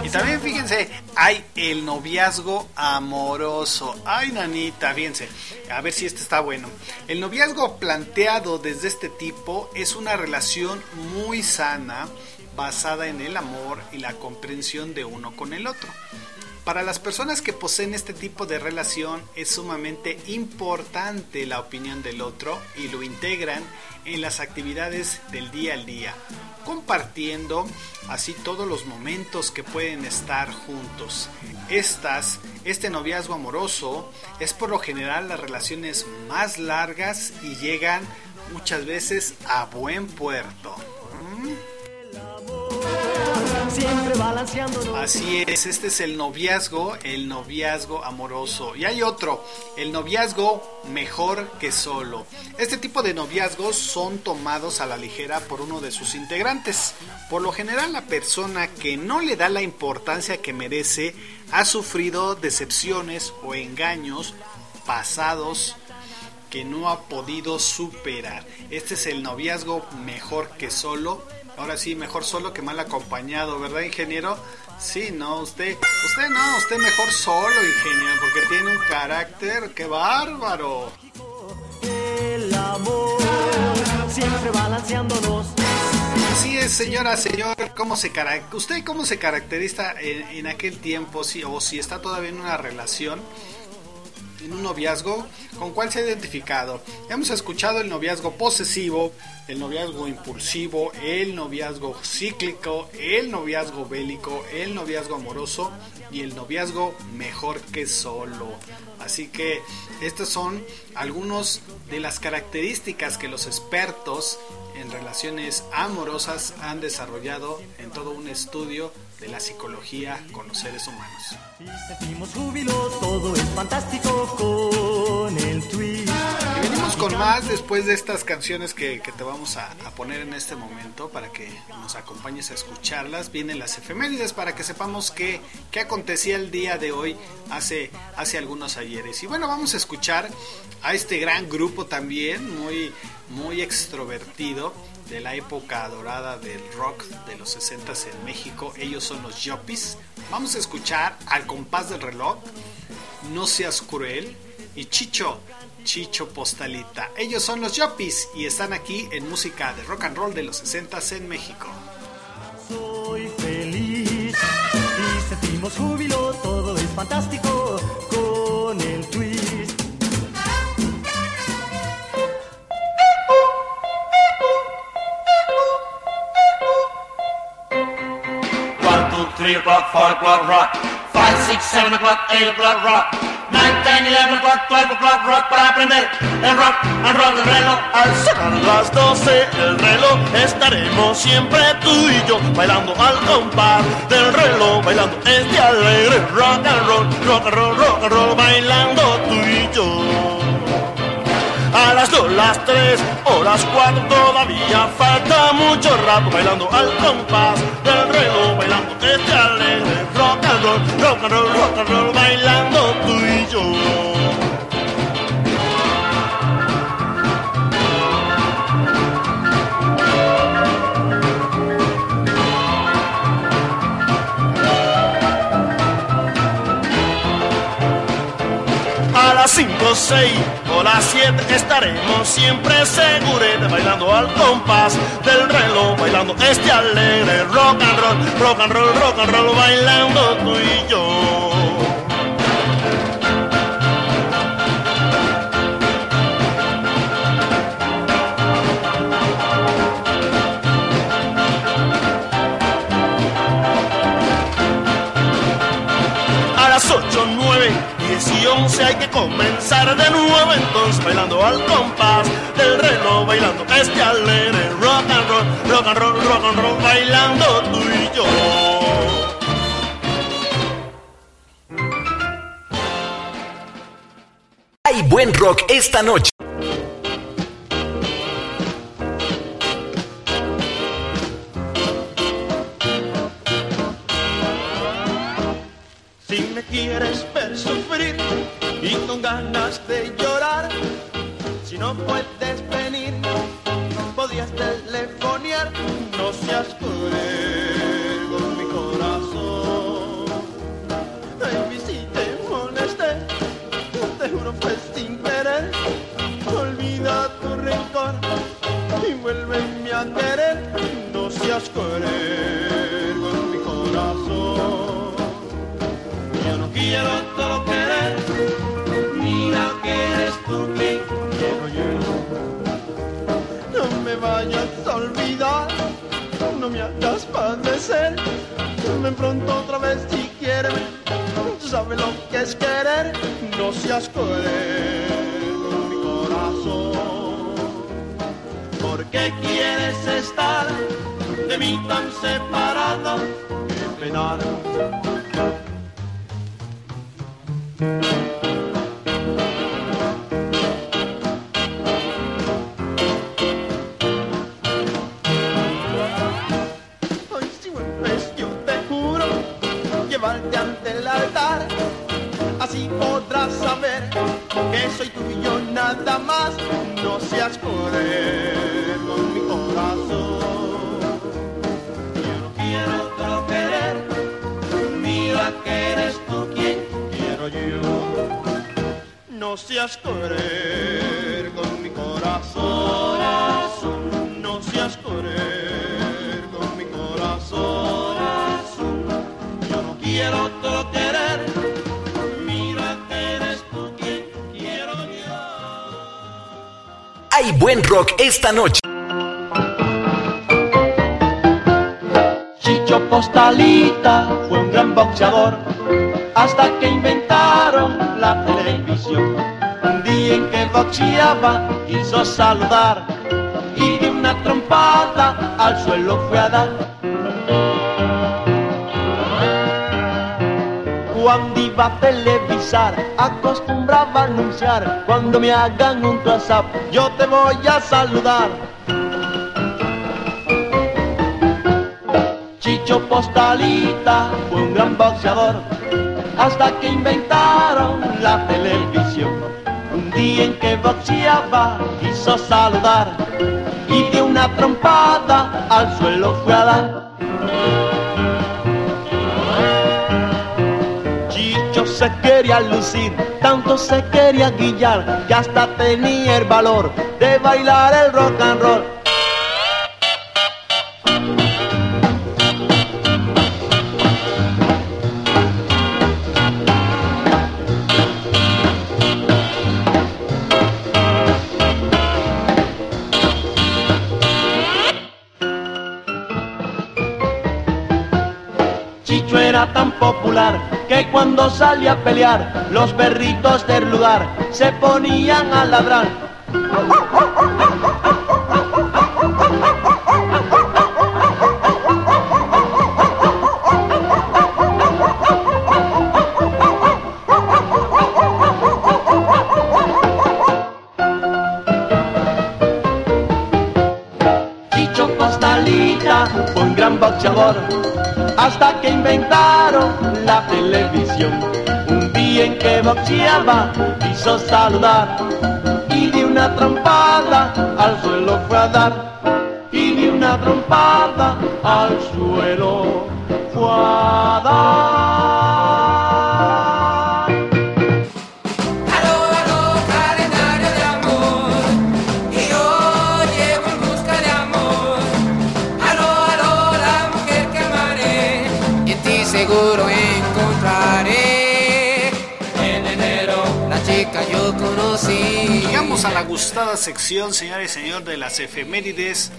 Y también fíjense, hay el noviazgo amoroso. Ay, nanita, fíjense, a ver si este está bueno. El noviazgo planteado desde este tipo es una relación muy sana, basada en el amor y la comprensión de uno con el otro. Para las personas que poseen este tipo de relación es sumamente importante la opinión del otro y lo integran en las actividades del día al día, compartiendo así todos los momentos que pueden estar juntos. Estas, este noviazgo amoroso es por lo general las relaciones más largas y llegan muchas veces a buen puerto. Balanceándonos. Así es, este es el noviazgo, el noviazgo amoroso. Y hay otro, el noviazgo mejor que solo. Este tipo de noviazgos son tomados a la ligera por uno de sus integrantes. Por lo general la persona que no le da la importancia que merece ha sufrido decepciones o engaños pasados que no ha podido superar. Este es el noviazgo mejor que solo Ahora sí, mejor solo que mal acompañado, ¿verdad, ingeniero? Sí, no, usted, usted no, usted mejor solo, ingeniero, porque tiene un carácter, qué bárbaro. El amor, siempre balanceándonos. Así es, señora, señor, ¿cómo se ¿usted cómo se caracteriza en, en aquel tiempo, sí, o si está todavía en una relación? En un noviazgo, ¿con cuál se ha identificado? Hemos escuchado el noviazgo posesivo, el noviazgo impulsivo, el noviazgo cíclico, el noviazgo bélico, el noviazgo amoroso y el noviazgo mejor que solo. Así que estas son algunas de las características que los expertos en relaciones amorosas han desarrollado en todo un estudio de la psicología con los seres humanos. Sentimos júbilo, todo es fantástico con el tweet. Y venimos con más después de estas canciones que, que te vamos a, a, poner en este momento para que nos acompañes a escucharlas. Vienen las efemérides para que sepamos qué, qué acontecía el día de hoy hace, hace algunos ayeres. Y bueno, vamos a escuchar a este gran grupo también, muy, muy extrovertido de la época dorada del rock de los 60 en México. Ellos son los Yopis. Vamos a escuchar al compás del reloj, No seas cruel y Chicho, Chicho Postalita. Ellos son los Yopis y están aquí en música de rock and roll de los 60 en México. Soy feliz y sentimos júbilo, todo es fantástico three o'clock, four o'clock, rock. Five, six, seven o'clock, eight o'clock, rock. Nine, ten, eleven o'clock, twelve o'clock, rock para aprender el rock and roll del reloj. Al sonar las doce el reloj estaremos siempre tú y yo bailando al compás del reloj, bailando este alegre rock and roll, rock and roll, rock and roll, bailando tú y yo. A las dos, las tres o las cuatro todavía falta mucho rato bailando al compás del reloj, bailando este alegre rock and roll, rock and roll, rock and roll, bailando tú y yo. Las cinco, seis o las siete estaremos siempre seguros bailando al compás del reloj, bailando este alegre rock and roll, rock and roll, rock and roll, bailando tú y yo. 10 y 11 hay que comenzar de nuevo. Entonces bailando al compás del reloj, bailando este alegre rock and roll, rock and roll, rock and roll, bailando tú y yo. Hay buen rock esta noche. Quieres ver sufrir y con ganas de llorar, si no puedes venir, podías telefonear, no seas cruel con mi corazón. Baby, si te molesté, te juro fue sin querer, olvida tu rencor y vuélveme a querer, no seas cruel quiero todo querer, mira que eres tú quien quiero yo. No me vayas a olvidar, no me hagas padecer. Ven pronto otra vez si quieres, tú sabes lo que es querer, no seas cruel con mi corazón. ¿Por qué quieres estar de mí tan separado? Qué. Nada más. No seas cruel con mi corazón No seas cruel con mi corazón. No seas cruel con mi corazón. Yo no quiero otro querer. Mira que eres tú quien quiero yo. Hay buen rock esta noche. Chicho Postalita fue un gran boxeador hasta que inventaron la televisión. Un día en que boxeaba quiso saludar y de una trompada al suelo fue a dar. Cuando iba a televisar, acostumbraba a anunciar, cuando me hagan un WhatsApp, yo te voy a saludar. Chicho Postalita fue un gran boxeador hasta que inventaron la televisión. Día en que boxeaba quiso saludar y de una trompada al suelo fue a dar. Chicho se quería lucir, tanto se quería guillar, que hasta tenía el valor de bailar el rock and roll. Popular que cuando salía a pelear, los perritos del lugar se ponían a ladrar. Chicho Costalita un gran boxeador hasta que inventaron la televisión. Un día en que boxeaba quiso saludar y de una trompada al suelo fue a dar. Y de una trompada al suelo fue a dar. Conocí. Llegamos a la gustada sección, señores y señor, de las efemérides.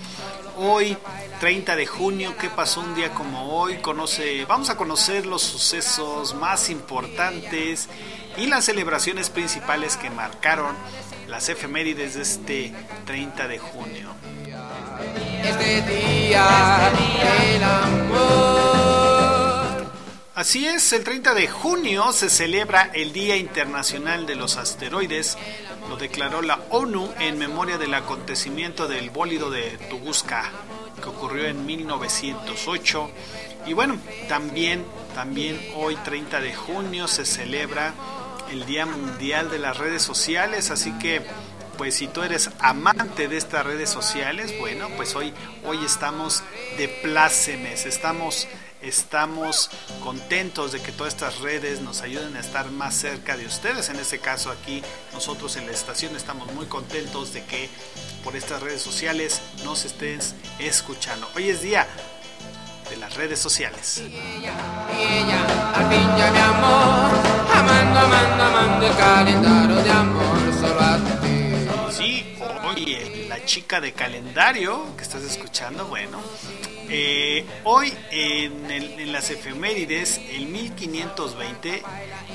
hoy 30 de junio, ¿qué pasó un día como hoy? Conoce, vamos a conocer los sucesos más importantes y las celebraciones principales que marcaron las efemérides de este 30 de junio. Este día el amor. Así es, el 30 de junio se celebra el Día Internacional de los Asteroides. Lo declaró la ONU en memoria del acontecimiento del bólido de Tunguska que ocurrió en 1908. Y bueno, también, también hoy 30 de junio se celebra el Día Mundial de las Redes Sociales, así que pues si tú eres amante de estas redes sociales, bueno, pues hoy, hoy estamos de plácemes, estamos, estamos contentos de que todas estas redes nos ayuden a estar más cerca de ustedes. En este caso aquí, nosotros en la estación estamos muy contentos de que por estas redes sociales nos estés escuchando. Hoy es día de las redes sociales. Y ella, al fin ya mi amor, amando, amando, amando el calendario de amor solo a ti. Sí, hoy eh, la chica de calendario que estás escuchando, bueno, eh, hoy en, el- en las efemérides, en 1520,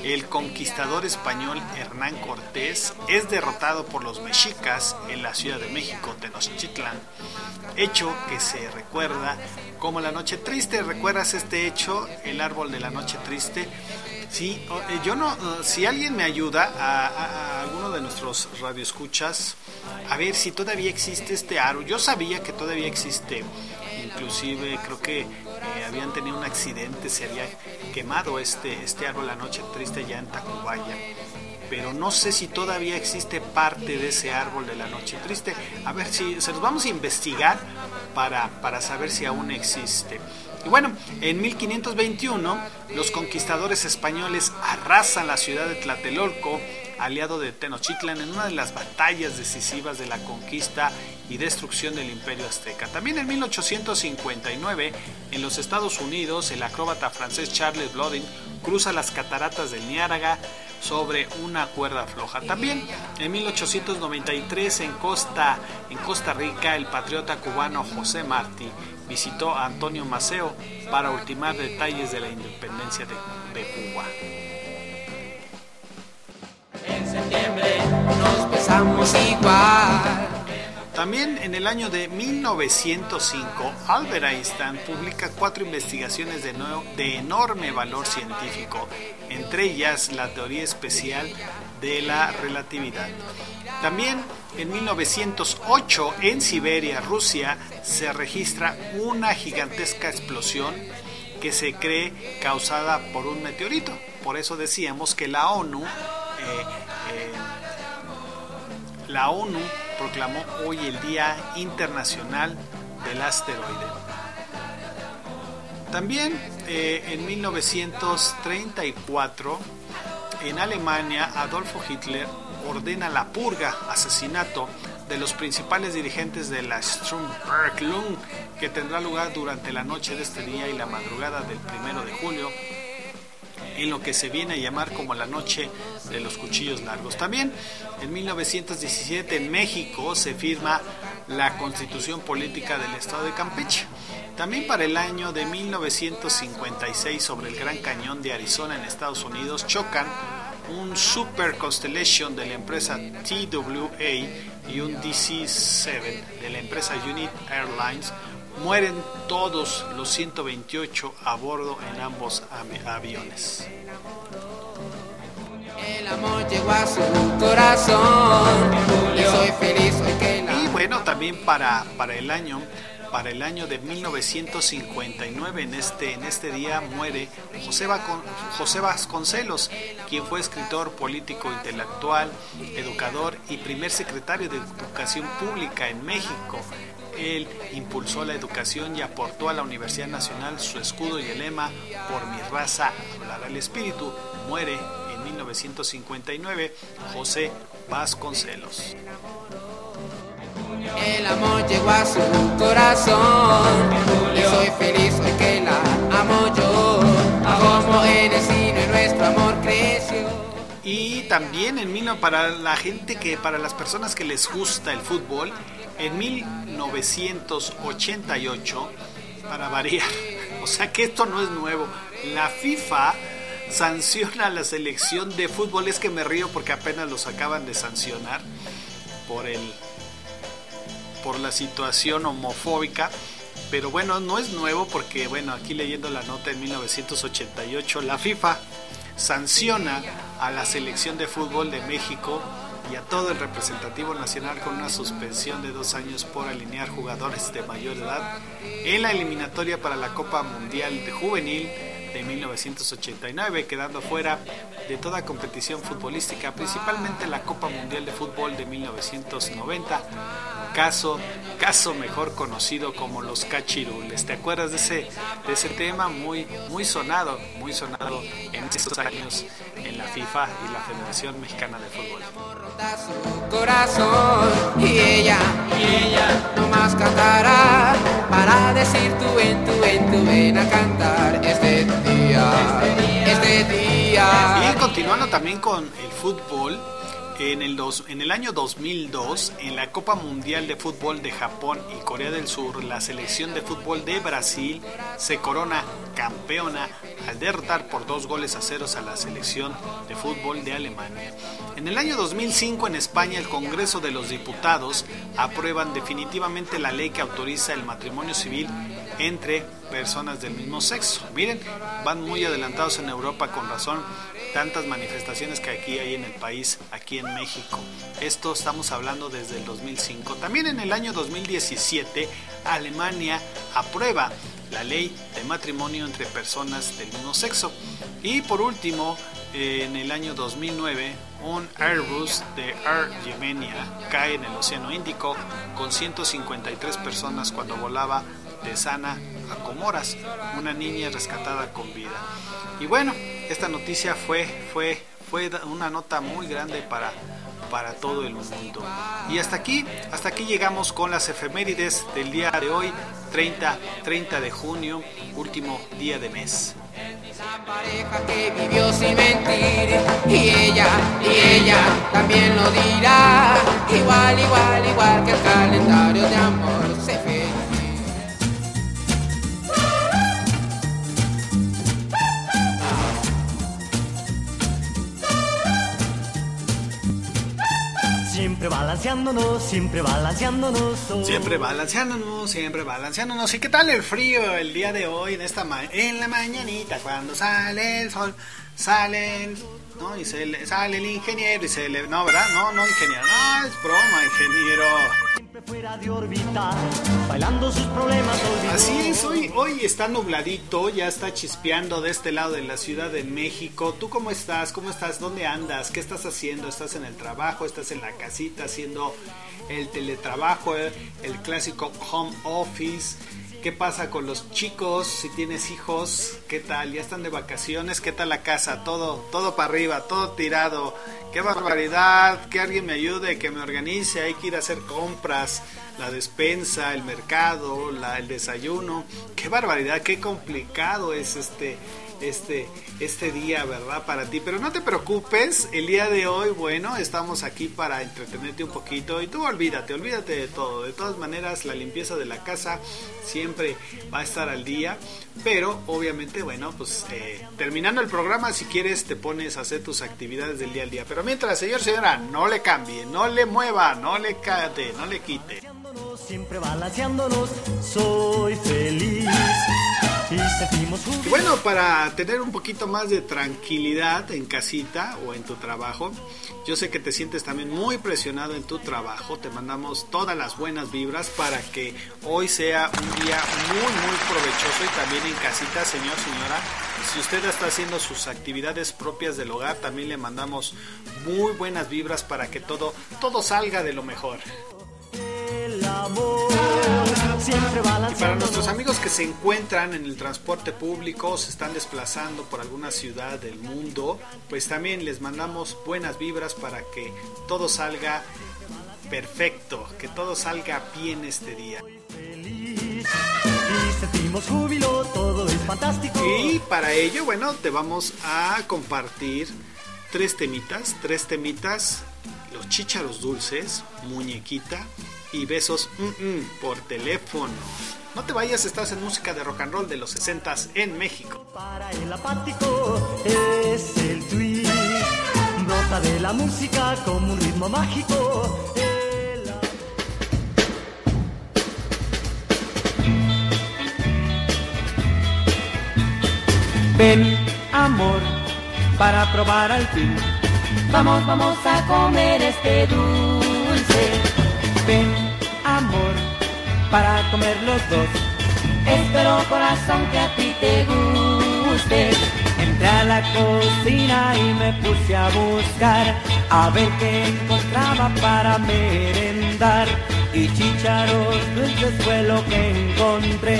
el conquistador español Hernán Cortés es derrotado por los mexicas en la Ciudad de México, Tenochtitlan, hecho que se recuerda como la Noche Triste. ¿Recuerdas este hecho, el árbol de la Noche Triste? Sí, eh, yo no, eh, si alguien me ayuda a alguno de nuestros radioescuchas a ver si todavía existe este árbol. Yo sabía que todavía existe, inclusive creo que eh, habían tenido un accidente, se había quemado este, este árbol la noche triste ya en Tacubaya. Pero no sé si todavía existe parte de ese árbol de la noche triste. A ver si se los vamos a investigar para, para saber si aún existe. Y bueno, en 1521 los conquistadores españoles arrasan la ciudad de Tlatelolco, aliado de Tenochtitlan, en una de las batallas decisivas de la conquista y destrucción del imperio azteca. También en 1859, en los Estados Unidos, el acróbata francés Charles Blodin cruza las cataratas del Niágara sobre una cuerda floja. También en 1893 en Costa, en Costa Rica el patriota cubano José Martí visitó a Antonio Maceo para ultimar detalles de la independencia de, de Cuba. Septiembre nos besamos igual. También en el año de 1905, Albert Einstein publica cuatro investigaciones de, no- de enorme valor científico, entre ellas la teoría especial de la relatividad. También en 1908, en Siberia, Rusia, se registra una gigantesca explosión que se cree causada por un meteorito. Por eso decíamos que la ONU, eh, eh, la ONU proclamó hoy el Día Internacional del Asteroide. También eh, en 1934, en Alemania, Adolfo Hitler ordena la purga, asesinato de los principales dirigentes de la Stromberg-Lung, que tendrá lugar durante la noche de este día y la madrugada del primero de julio, en lo que se viene a llamar como la noche de los cuchillos largos. También en 1917 en México se firma la constitución política del estado de Campeche. También para el año de 1956 sobre el Gran Cañón de Arizona en Estados Unidos chocan un Super Constellation de la empresa TWA y un DC-7 de la empresa Unit Airlines. Mueren todos los 128 a bordo en ambos aviones. El amor llegó a su corazón. Y soy feliz Y bueno, también para, para el año para el año de 1959 en este en este día muere José, Vasconcelos, quien fue escritor, político, intelectual, educador y primer secretario de Educación Pública en México. Él impulsó la educación y aportó a la Universidad Nacional su escudo y el lema Por mi raza hablará el espíritu. Muere 1959 José Vasconcelos. El amor llegó a su corazón. Y soy feliz hoy que la amo yo. Como en el cine nuestro amor creció. Y también en mil- para la gente que, para las personas que les gusta el fútbol, en 1988, para variar, o sea que esto no es nuevo, la FIFA sanciona a la selección de fútbol, es que me río porque apenas los acaban de sancionar por el por la situación homofóbica. Pero bueno, no es nuevo porque bueno, aquí leyendo la nota en 1988 la FIFA sanciona a la selección de fútbol de México y a todo el representativo nacional con una suspensión de dos años por alinear jugadores de mayor edad en la eliminatoria para la Copa Mundial de Juvenil de 1989, quedando fuera de toda competición futbolística, principalmente la Copa Mundial de Fútbol de 1990, caso, caso mejor conocido como los cachirules. ¿Te acuerdas de ese, de ese tema muy, muy sonado, muy sonado en esos años en la FIFA y la Federación Mexicana de Fútbol? corazón y ella, y ella nomás cantará para decir tu ven, tu ven, tu ven a cantar este día, este día. Y continuando también con el fútbol, en el, dos, en el año 2002, en la Copa Mundial de Fútbol de Japón y Corea del Sur, la selección de fútbol de Brasil se corona campeona al derrotar por dos goles a ceros a la selección de fútbol de Alemania. En el año 2005 en España el Congreso de los Diputados aprueban definitivamente la ley que autoriza el matrimonio civil entre personas del mismo sexo. Miren, van muy adelantados en Europa con razón tantas manifestaciones que aquí hay en el país, aquí en México. Esto estamos hablando desde el 2005. También en el año 2017 Alemania aprueba la ley de matrimonio entre personas del mismo sexo. Y por último, en el año 2009, un Airbus de Air Yemenia cae en el Océano Índico con 153 personas cuando volaba de Sana a Comoras, una niña rescatada con vida. Y bueno, esta noticia fue, fue, fue una nota muy grande para, para todo el mundo. Y hasta aquí, hasta aquí llegamos con las efemérides del día de hoy, 30, 30 de junio, último día de mes. Esa pareja que vivió sin mentir y ella, y ella también lo dirá. Igual, igual, igual que el calendario de amor se Siempre balanceándonos, siempre balanceándonos. Siempre balanceándonos, siempre balanceándonos. ¿Y qué tal el frío el día de hoy en esta ma- en la mañanita cuando sale el sol? Salen, ¿no? Y se le- sale el ingeniero y se le no, ¿verdad? No, no ingeniero. No, es broma, ingeniero. Así es, hoy, hoy está nubladito, ya está chispeando de este lado de la Ciudad de México. ¿Tú cómo estás? ¿Cómo estás? ¿Dónde andas? ¿Qué estás haciendo? ¿Estás en el trabajo? ¿Estás en la casita haciendo el teletrabajo, el, el clásico home office? ¿Qué pasa con los chicos? Si tienes hijos, ¿qué tal? ¿Ya están de vacaciones? ¿Qué tal la casa? Todo, todo para arriba, todo tirado. ¡Qué barbaridad! Que alguien me ayude, que me organice. Hay que ir a hacer compras, la despensa, el mercado, la, el desayuno. ¡Qué barbaridad! ¡Qué complicado es este, este, este día, ¿verdad? Para ti. Pero no te preocupes, el día de hoy, bueno, estamos aquí para entretenerte un poquito. Y tú olvídate, olvídate de todo. De todas maneras, la limpieza de la casa siempre va a estar al día. Pero obviamente, bueno, pues eh, terminando el programa, si quieres, te pones a hacer tus actividades del día al día. Pero mientras, señor, señora, no le cambie, no le mueva, no le cate, no le quite. Siempre balanceándonos, soy feliz. Y bueno, para tener un poquito más de tranquilidad en casita o en tu trabajo, yo sé que te sientes también muy presionado en tu trabajo. Te mandamos todas las buenas vibras para que hoy sea un día muy, muy provechoso y también en casita, señor, señora. Si usted está haciendo sus actividades propias del hogar, también le mandamos muy buenas vibras para que todo, todo salga de lo mejor. El amor, siempre Y para nuestros amigos que se encuentran en el transporte público, se están desplazando por alguna ciudad del mundo, pues también les mandamos buenas vibras para que todo salga perfecto, que todo salga bien este día. Y sentimos júbilo, todo es fantástico. Y para ello, bueno, te vamos a compartir tres temitas, tres temitas, los chícharos dulces, muñequita, y besos mm, mm, por teléfono. No te vayas, estás en música de rock and roll de los 60 en México. Para el apático es el twist. Brota de la música como un ritmo mágico. El- Ven, amor, para probar al fin. Vamos, vamos a comer este dulce. Ven, amor, para comer los dos. Espero corazón que a ti te guste. Entré a la cocina y me puse a buscar a ver qué encontraba para merendar. Y chícharos dulces fue lo que encontré,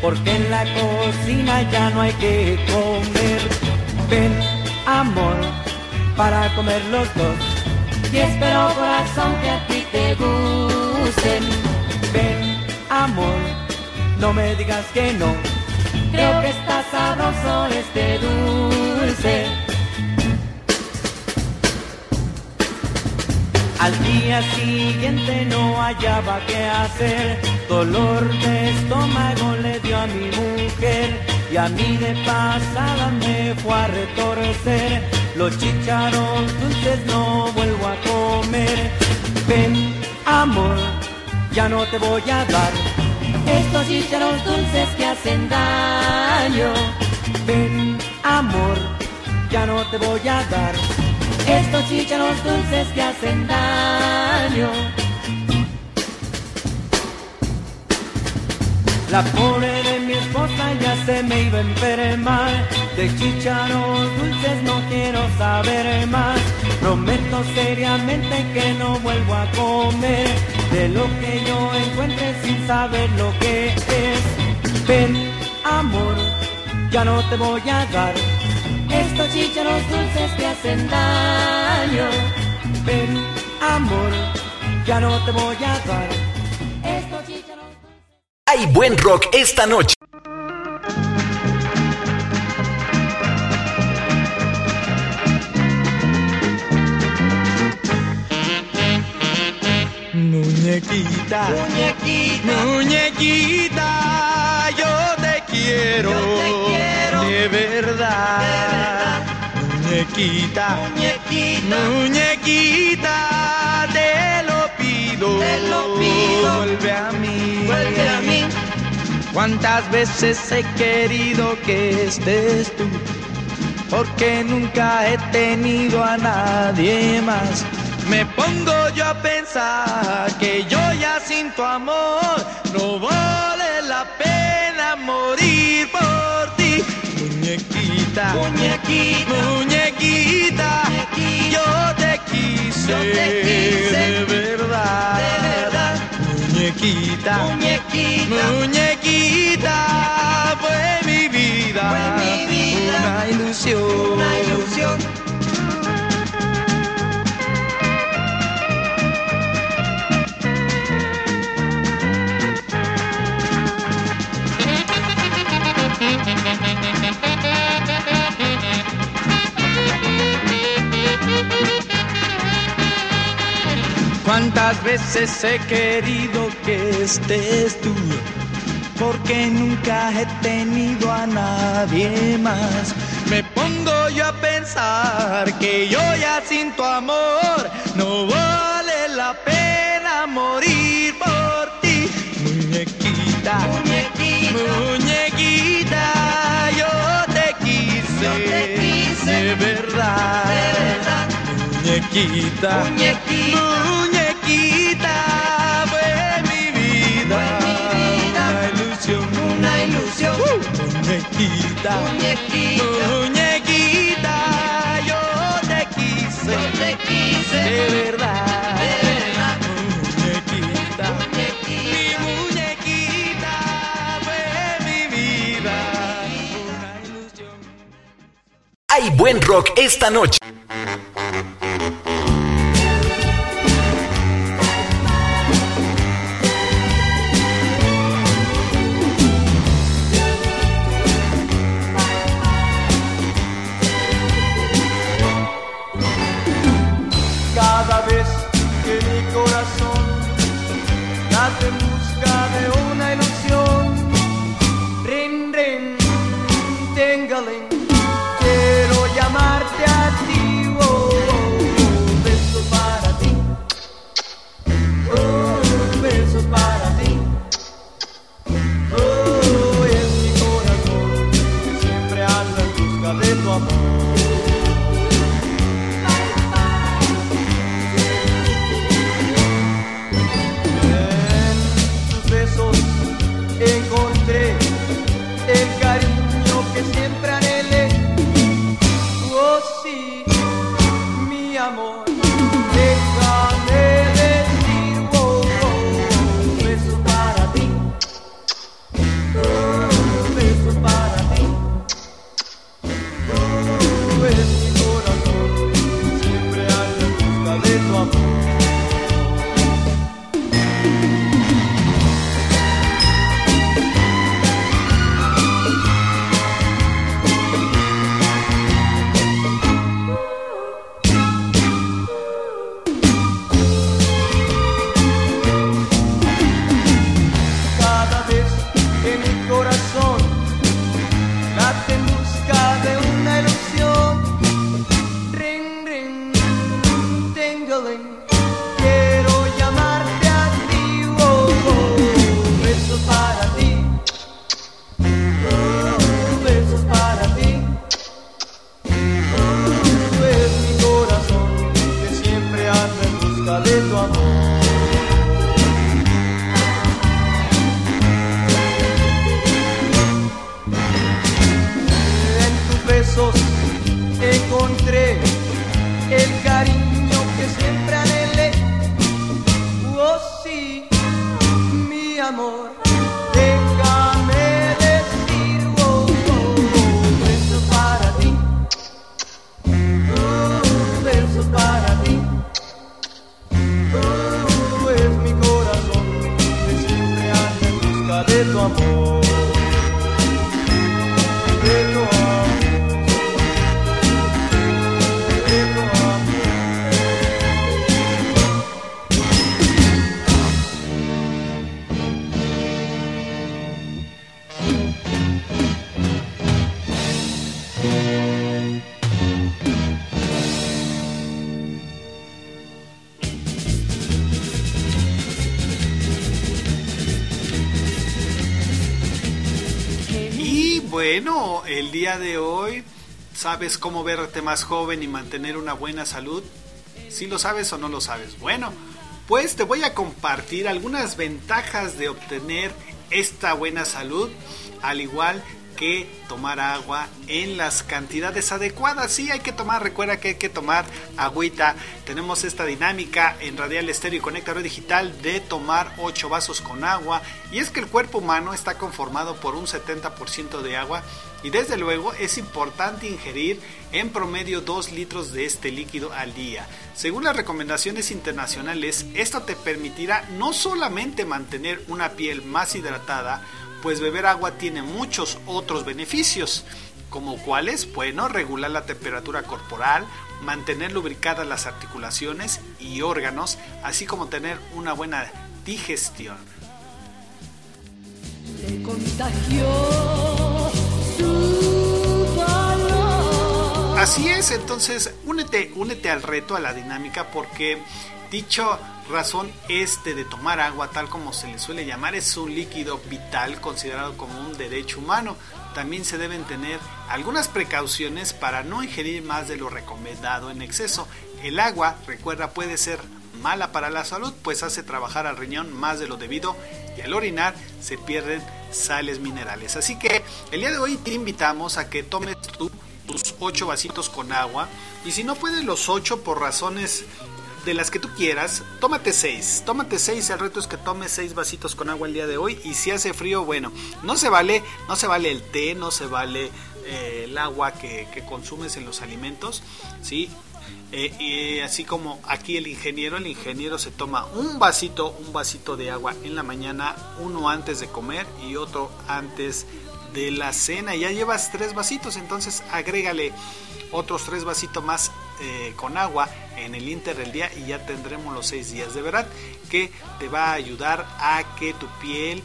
porque en la cocina ya no hay que comer. Ven, amor, para comer los dos. Y espero corazón que a ti te gusten. Ven, amor, no me digas que no. Creo que está sabroso este dulce. Al día siguiente no hallaba qué hacer, dolor de estómago le dio a mi mujer y a mí de pasada me fue a retorcer. Los chícharos dulces no vuelvo a comer. Ven, amor, ya no te voy a dar. Estos chícharos dulces que hacen daño. Ven, amor, ya no te voy a dar. Estos chícharos dulces que hacen daño. La pobre de mi esposa ya se me iba a enfermar. De chícharos dulces no quiero saber más. Prometo seriamente que no vuelvo a comer de lo que yo encuentre sin saber lo que es. Ven, amor, ya no te voy a dar. Estos chícharos dulces que hacen daño. Ven, amor, ya no te voy a dar. Estos chícharos Hay buen rock esta noche. Muñequita, muñequita, muñequita, yo te quiero, de verdad. Muñequita, muñequita, muñequita, te lo pido, te lo pido, vuelve a mí, vuelve a mí. ¿Cuántas veces he querido que estés tú? Porque nunca he tenido a nadie más. Me pongo yo a pensar que yo ya sin tu amor no vale la pena morir por ti. Muñequita, muñequita, muñequita, yo te quise, yo te quise. de verdad, de verdad. Muñequita, muñequita, muñequita, fue mi vida, fue mi vida, una ilusión, una ilusión. ¿Cuántas veces he querido que estés tú? Porque nunca he tenido a nadie más. Me pongo yo a pensar que yo ya sin tu amor no vale la pena morir por ti. Muñequita, muñequita, muñequita, yo te quise, yo te quise de verdad. De verdad. Muñequita, muñequita, muñequita, Muñequita, muñequita, muñequita, yo te quise, yo te quise, de verdad, de verdad. Muñequita, mi muñequita, fue mi vida, una ilusión. Hay buen rock esta noche. Bueno, el día de hoy, ¿sabes cómo verte más joven y mantener una buena salud? ¿Si lo sabes o no lo sabes? Bueno, pues te voy a compartir algunas ventajas de obtener esta buena salud, al igual que tomar agua en las cantidades adecuadas. Sí, hay que tomar, recuerda que hay que tomar agüita. Tenemos esta dinámica en Radial Estéreo y Conecta Radio Digital de tomar 8 vasos con agua. Y es que el cuerpo humano está conformado por un 70% de agua y desde luego es importante ingerir en promedio 2 litros de este líquido al día. Según las recomendaciones internacionales, esto te permitirá no solamente mantener una piel más hidratada, pues beber agua tiene muchos otros beneficios, como cuáles, bueno, regular la temperatura corporal, mantener lubricadas las articulaciones y órganos, así como tener una buena digestión. Te contagió. Así es, entonces únete, únete al reto, a la dinámica, porque dicho razón este de tomar agua, tal como se le suele llamar, es un líquido vital considerado como un derecho humano. También se deben tener algunas precauciones para no ingerir más de lo recomendado en exceso. El agua, recuerda, puede ser mala para la salud, pues hace trabajar al riñón más de lo debido y al orinar se pierden sales minerales. Así que el día de hoy te invitamos a que tomes tus 8 vasitos con agua y si no puedes los 8 por razones de las que tú quieras, tómate 6. Tómate 6, el reto es que tomes 6 vasitos con agua el día de hoy y si hace frío, bueno, no se vale, no se vale el té, no se vale eh, el agua que, consumes en los alimentos, ¿sí? Eh, así como aquí el ingeniero, el ingeniero se toma un vasito, un vasito de agua en la mañana, uno antes de comer y otro antes de la cena. Ya llevas tres vasitos, entonces agrégale otros tres vasitos más eh, con agua en el inter del día y ya tendremos los seis días de verdad que te va a ayudar a que tu piel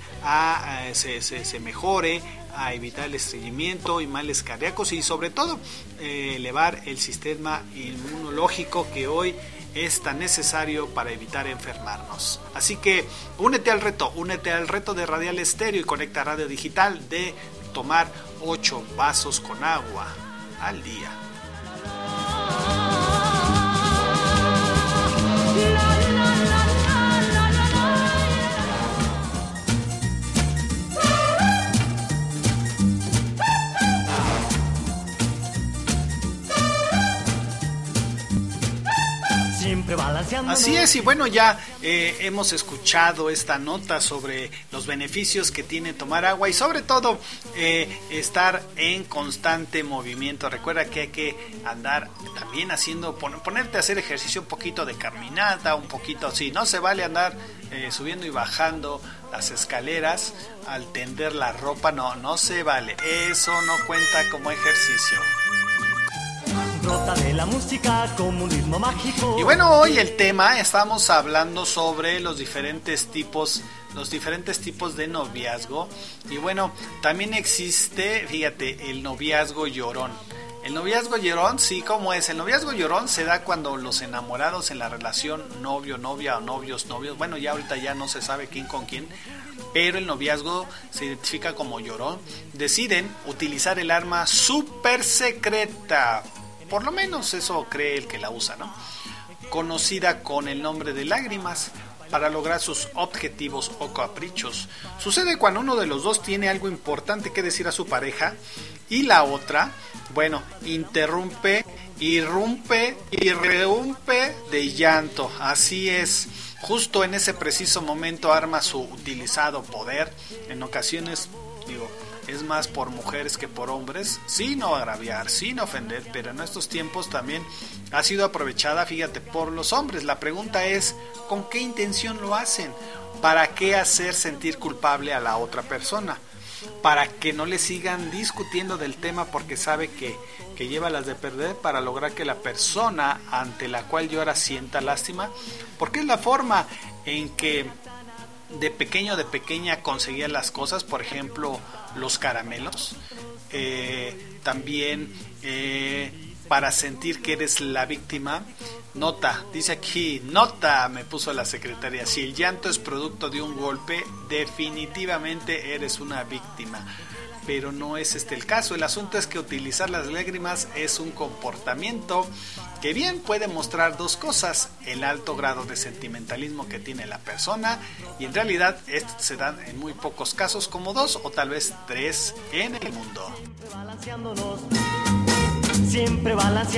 se mejore a evitar el estreñimiento y males cardíacos y sobre todo eh, elevar el sistema inmunológico que hoy es tan necesario para evitar enfermarnos. Así que únete al reto, únete al reto de Radial Estéreo y conecta Radio Digital de tomar 8 vasos con agua al día. Así es, y bueno, ya eh, hemos escuchado esta nota sobre los beneficios que tiene tomar agua y sobre todo eh, estar en constante movimiento. Recuerda que hay que andar también haciendo, ponerte a hacer ejercicio un poquito de caminata, un poquito así. No se vale andar eh, subiendo y bajando las escaleras al tender la ropa, no, no se vale. Eso no cuenta como ejercicio. De la música, comunismo mágico. Y bueno, hoy el tema estamos hablando sobre los diferentes tipos los diferentes tipos de noviazgo y bueno, también existe, fíjate, el noviazgo llorón. El noviazgo llorón, sí, ¿cómo es? El noviazgo llorón se da cuando los enamorados en la relación novio, novia o novios, novios, bueno, ya ahorita ya no se sabe quién con quién, pero el noviazgo se identifica como llorón, deciden utilizar el arma súper secreta, por lo menos eso cree el que la usa, ¿no? Conocida con el nombre de lágrimas, para lograr sus objetivos o caprichos. Sucede cuando uno de los dos tiene algo importante que decir a su pareja y la otra, bueno, interrumpe, irrumpe y reumpe de llanto. Así es. Justo en ese preciso momento arma su utilizado poder. En ocasiones, digo, es más por mujeres que por hombres, sin agraviar, sin ofender, pero en estos tiempos también ha sido aprovechada, fíjate, por los hombres. La pregunta es, ¿con qué intención lo hacen? ¿Para qué hacer sentir culpable a la otra persona? Para que no le sigan discutiendo del tema porque sabe que, que lleva las de perder para lograr que la persona ante la cual llora sienta lástima, porque es la forma en que de pequeño de pequeña conseguía las cosas, por ejemplo, los caramelos. Eh, también eh, para sentir que eres la víctima. Nota, dice aquí, nota, me puso la secretaria, si el llanto es producto de un golpe, definitivamente eres una víctima pero no es este el caso. El asunto es que utilizar las lágrimas es un comportamiento que bien puede mostrar dos cosas, el alto grado de sentimentalismo que tiene la persona y en realidad esto se da en muy pocos casos como dos o tal vez tres en el mundo. Siempre.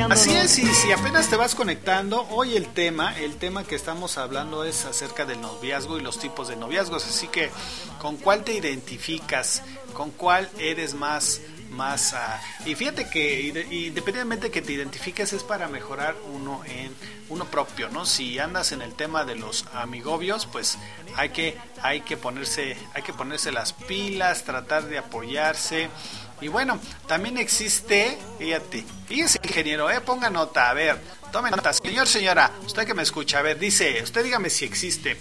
Así es, y si apenas te vas conectando, hoy el tema, el tema que estamos hablando es acerca del noviazgo y los tipos de noviazgos, así que ¿con cuál te identificas? ¿Con cuál eres más más ah, y fíjate que independientemente que te identifiques es para mejorar uno en uno propio no si andas en el tema de los amigobios pues hay que hay que ponerse hay que ponerse las pilas tratar de apoyarse. Y bueno, también existe, fíjate, fíjese ingeniero, eh, ponga nota, a ver, tome nota, señor, señora, usted que me escucha, a ver, dice, usted dígame si existe.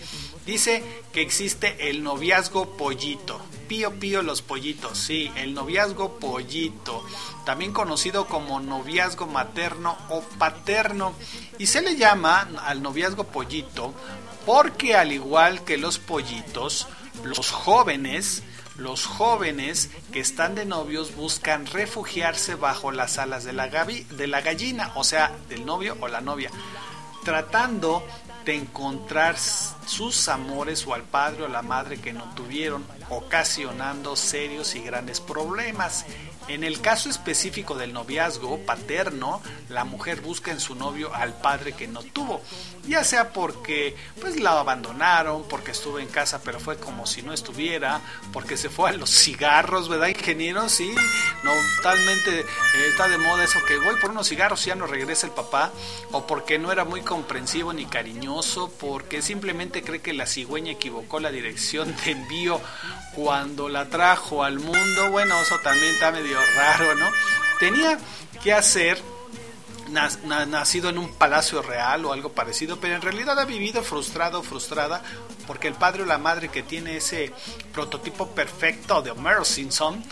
Dice que existe el noviazgo pollito. Pío pío los pollitos, sí, el noviazgo pollito, también conocido como noviazgo materno o paterno. Y se le llama al noviazgo pollito porque al igual que los pollitos, los jóvenes los jóvenes que están de novios buscan refugiarse bajo las alas de la, de la gallina, o sea, del novio o la novia, tratando de encontrar sus amores o al padre o la madre que no tuvieron, ocasionando serios y grandes problemas. En el caso específico del noviazgo paterno, la mujer busca en su novio al padre que no tuvo, ya sea porque pues la abandonaron, porque estuvo en casa pero fue como si no estuviera, porque se fue a los cigarros, ¿verdad, ingeniero? Sí, no, totalmente eh, está de moda eso que voy por unos cigarros y ya no regresa el papá, o porque no era muy comprensivo ni cariñoso, porque simplemente cree que la cigüeña equivocó la dirección de envío cuando la trajo al mundo. Bueno, eso también está medio raro, ¿no? Tenía que hacer nacido en un palacio real o algo parecido, pero en realidad ha vivido frustrado, frustrada, porque el padre o la madre que tiene ese prototipo perfecto de Homero Simpson,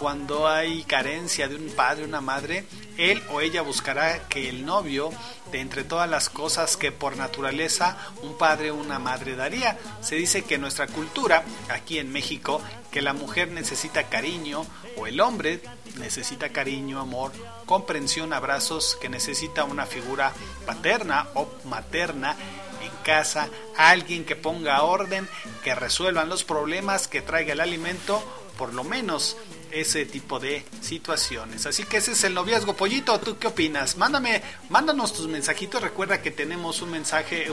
cuando hay carencia de un padre o una madre, él o ella buscará que el novio, de entre todas las cosas que por naturaleza un padre o una madre daría, se dice que en nuestra cultura, aquí en México, que la mujer necesita cariño o el hombre necesita cariño, amor, comprensión, abrazos, que necesita una figura paterna o materna en casa, alguien que ponga orden, que resuelvan los problemas, que traiga el alimento, por lo menos ese tipo de situaciones. Así que ese es el noviazgo pollito. ¿Tú qué opinas? Mándame, mándanos tus mensajitos. Recuerda que tenemos un mensaje,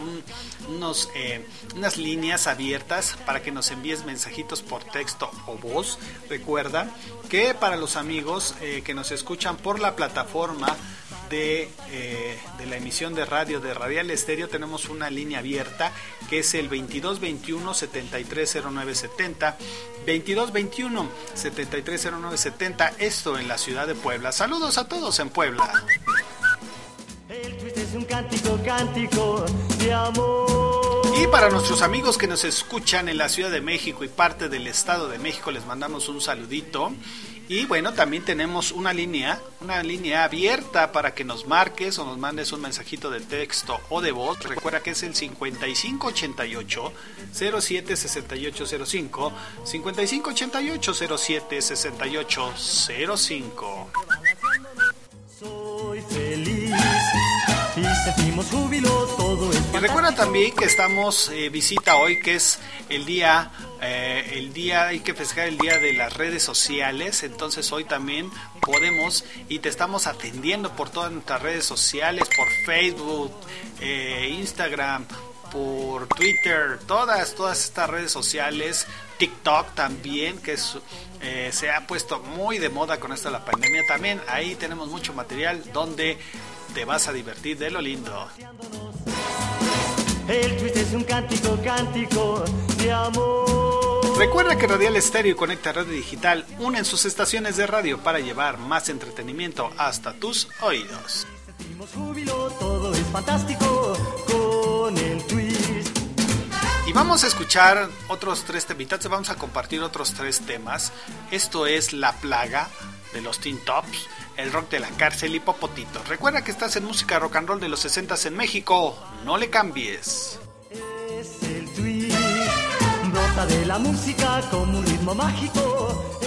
unos, eh, unas líneas abiertas para que nos envíes mensajitos por texto o voz. Recuerda que para los amigos eh, que nos escuchan por la plataforma de, eh, de, la emisión de radio de Radial Estéreo tenemos una línea abierta que es el 2221 730970 2221 730970 esto en la ciudad de Puebla. Saludos a todos en Puebla. Es un cántico, cántico de amor. Y para nuestros amigos que nos escuchan en la Ciudad de México y parte del Estado de México les mandamos un saludito y bueno, también tenemos una línea, una línea abierta para que nos marques o nos mandes un mensajito de texto o de voz. Recuerda que es el 5588 076805 5588 076805. Soy feliz y sentimos júbilo, todo es Y recuerda también que estamos eh, visita hoy que es el día eh, el día, hay que festejar el día de las redes sociales, entonces hoy también podemos y te estamos atendiendo por todas nuestras redes sociales, por Facebook, eh, Instagram, por Twitter, todas, todas estas redes sociales, TikTok también, que es, eh, se ha puesto muy de moda con esta la pandemia. También, ahí tenemos mucho material donde te vas a divertir de lo lindo. El twist es un cántico, cántico de amor. Recuerda que Radial Estéreo y Conecta Radio Digital unen sus estaciones de radio para llevar más entretenimiento hasta tus oídos. Sentimos júbilo, todo es fantástico con el twist. Y vamos a escuchar otros tres temitas, vamos a compartir otros tres temas. Esto es La Plaga de los Teen Tops el rock de la cárcel y Popotito. Recuerda que estás en música rock and roll de los 60 en México. No le cambies. Es el twist, brota de la música como un ritmo mágico.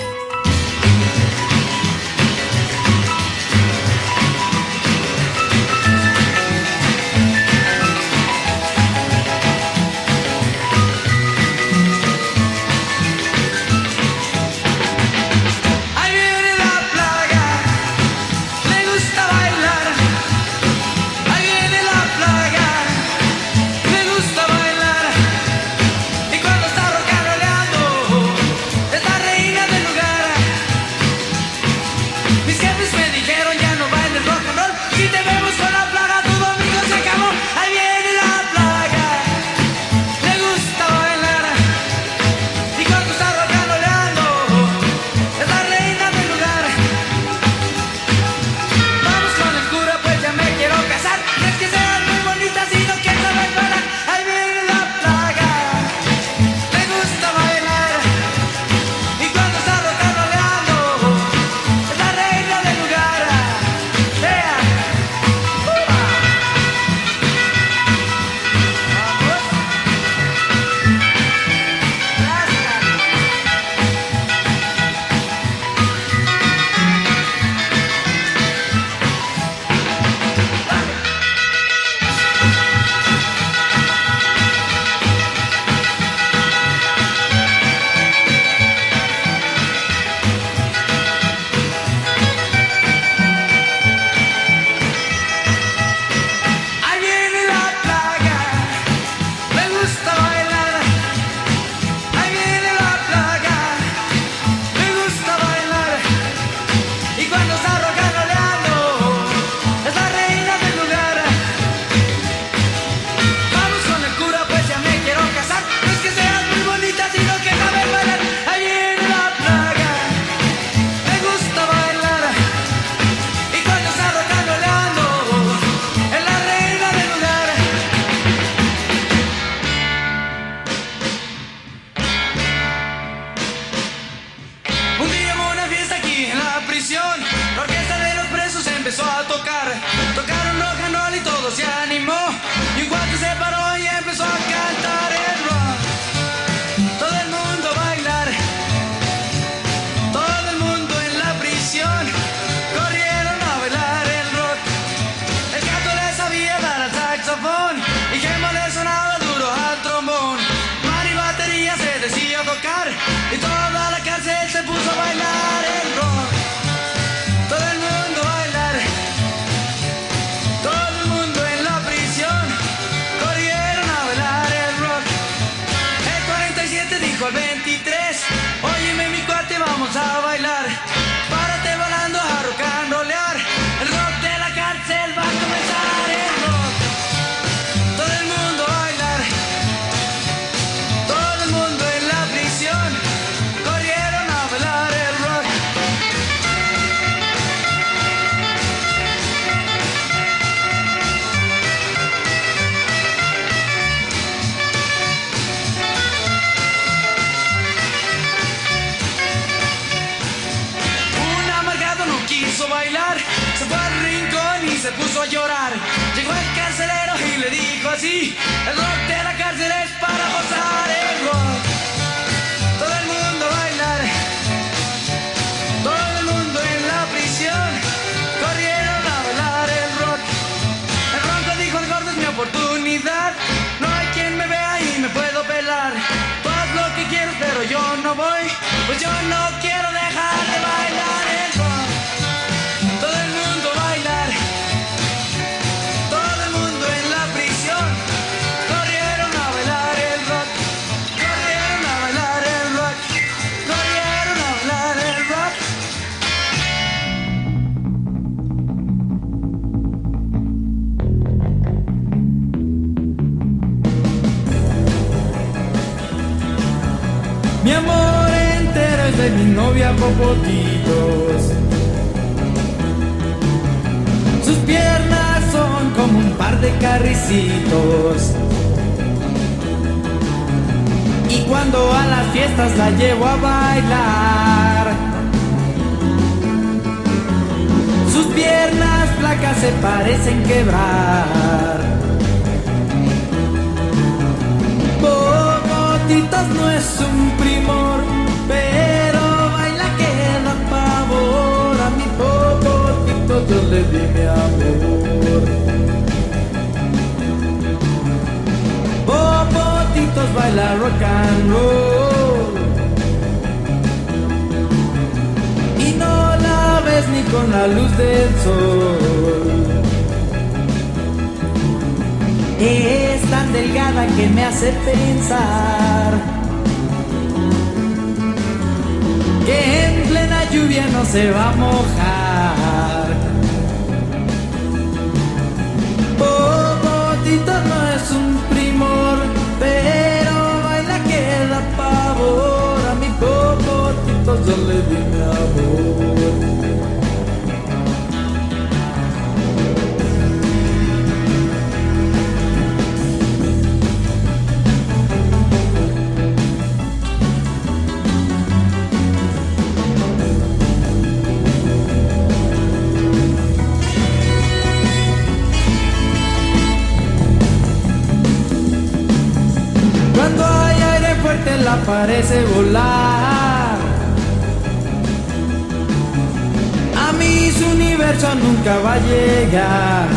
El rock de la cárcel es para gozar el rock. Todo el mundo bailar, todo el mundo en la prisión, corrieron a bailar el rock. El ronco dijo el gordo es mi oportunidad, no hay quien me vea y me puedo pelar. Haz lo que quieras pero yo no voy, pues yo no novia Popotitos. Sus piernas son como un par de carricitos. Y cuando a las fiestas la llevo a bailar, sus piernas flacas se parecen quebrar. Popotitos no es un primor, pero Yo le di mi amor. Popotitos baila rock and roll. Y no la ves ni con la luz del sol. Es tan delgada que me hace pensar que en plena lluvia no se va a mojar. Es un primor, pero baila que da pavor. A mi popotito yo le di mi amor. La parece volar. A mí su universo nunca va a llegar.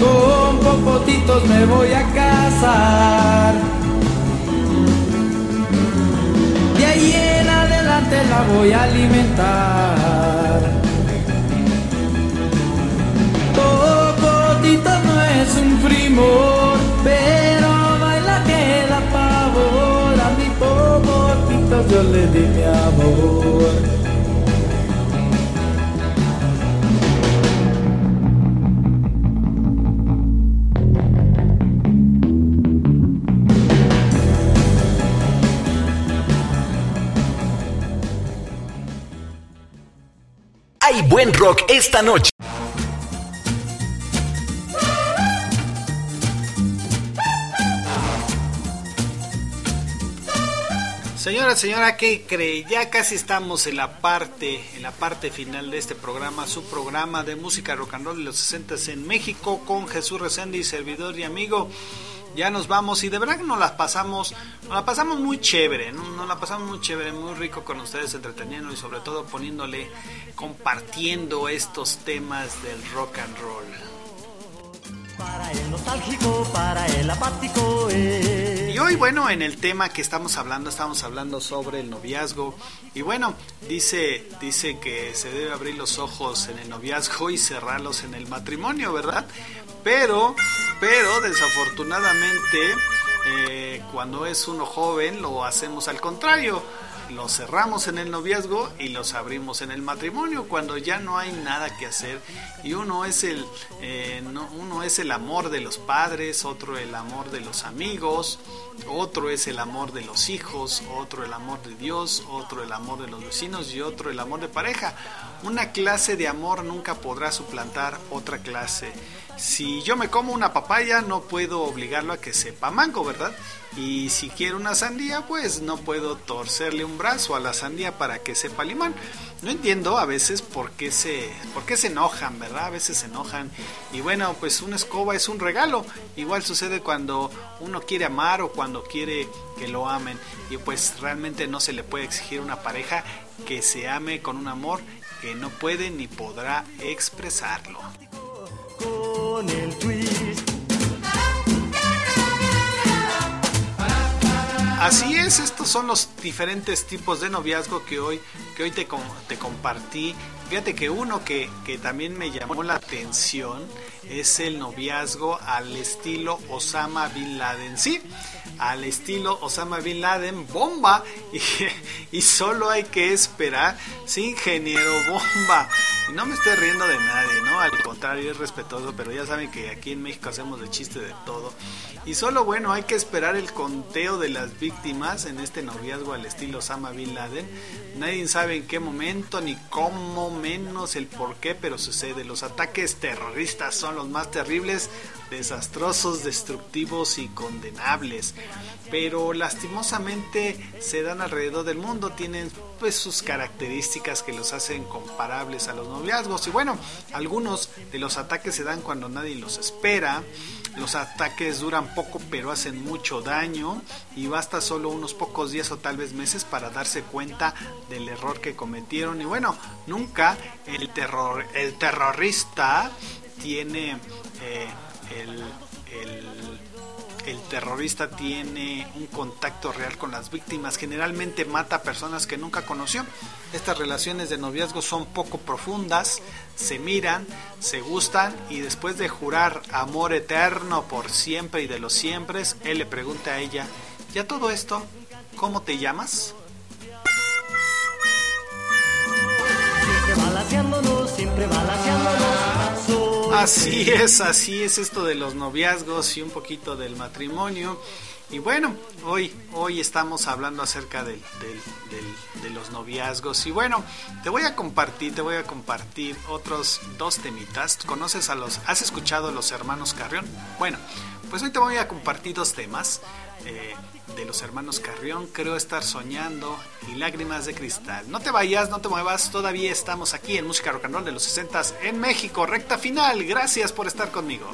Con popotitos me voy a casar. De ahí en adelante la voy a alimentar. Popotito no es un primor, pero popotito yo le di mi amor. Hay buen rock esta noche. Señora, señora, ¿qué cree? Ya casi estamos en la parte, en la parte final de este programa, su programa de música rock and roll de los 60 en México con Jesús Reséndiz, y servidor y amigo. Ya nos vamos y de verdad que nos las pasamos, nos la pasamos muy chévere, ¿no? nos la pasamos muy chévere, muy rico con ustedes entreteniendo y sobre todo poniéndole, compartiendo estos temas del rock and roll. Para el nostálgico, para el apático. eh. Y hoy, bueno, en el tema que estamos hablando, estamos hablando sobre el noviazgo. Y bueno, dice, dice que se debe abrir los ojos en el noviazgo y cerrarlos en el matrimonio, ¿verdad? Pero, pero desafortunadamente, eh, cuando es uno joven, lo hacemos al contrario. Los cerramos en el noviazgo y los abrimos en el matrimonio cuando ya no hay nada que hacer. Y uno es el eh, no- uno es el amor de los padres otro el amor de los amigos otro es el amor de los hijos otro el amor de Dios otro el amor de los vecinos y otro el amor de pareja. Una clase de amor nunca podrá suplantar otra clase si yo me como una papaya no puedo obligarlo a que sepa mango verdad y si quiero una sandía pues no puedo torcerle un almendras o a la sandía para que sepa limón. No entiendo a veces por qué se, por qué se enojan, ¿verdad? A veces se enojan. Y bueno, pues una escoba es un regalo. Igual sucede cuando uno quiere amar o cuando quiere que lo amen. Y pues realmente no se le puede exigir a una pareja que se ame con un amor que no puede ni podrá expresarlo. Con el twist. Así es, estos son los diferentes tipos de noviazgo que hoy, que hoy te, te compartí. Fíjate que uno que, que también me llamó la atención es el noviazgo al estilo Osama Bin Laden. Sí, al estilo Osama Bin Laden, bomba. Y, solo hay que esperar. Sí, ingeniero, bomba. Y no me estoy riendo de nadie, ¿no? Al contrario, es respetuoso, pero ya saben que aquí en México hacemos de chiste de todo. Y solo bueno, hay que esperar el conteo de las víctimas en este noviazgo al estilo Osama Bin Laden. Nadie sabe en qué momento ni cómo, menos el por qué, pero sucede. Los ataques terroristas son los más terribles, desastrosos, destructivos y condenables. Pero lastimosamente se dan alrededor del mundo, tienen pues sus características que los hacen comparables a los noviazgos. Y bueno, algunos de los ataques se dan cuando nadie los espera. Los ataques duran poco pero hacen mucho daño y basta solo unos pocos días o tal vez meses para darse cuenta del error que cometieron. Y bueno, nunca el, terror, el terrorista tiene eh, el, el el terrorista tiene un contacto real con las víctimas, generalmente mata a personas que nunca conoció. Estas relaciones de noviazgo son poco profundas, se miran, se gustan y después de jurar amor eterno por siempre y de los siempre, él le pregunta a ella, ¿ya todo esto? ¿Cómo te llamas? Así es, así es esto de los noviazgos y un poquito del matrimonio. Y bueno, hoy, hoy estamos hablando acerca del, del, del, de los noviazgos. Y bueno, te voy a compartir, te voy a compartir otros dos temitas. ¿Conoces a los, has escuchado a los hermanos Carrión? Bueno, pues hoy te voy a compartir dos temas. Eh, de los hermanos Carrión, creo estar soñando y lágrimas de cristal. No te vayas, no te muevas, todavía estamos aquí en Música Rock and Roll de los 60 en México, recta final. Gracias por estar conmigo.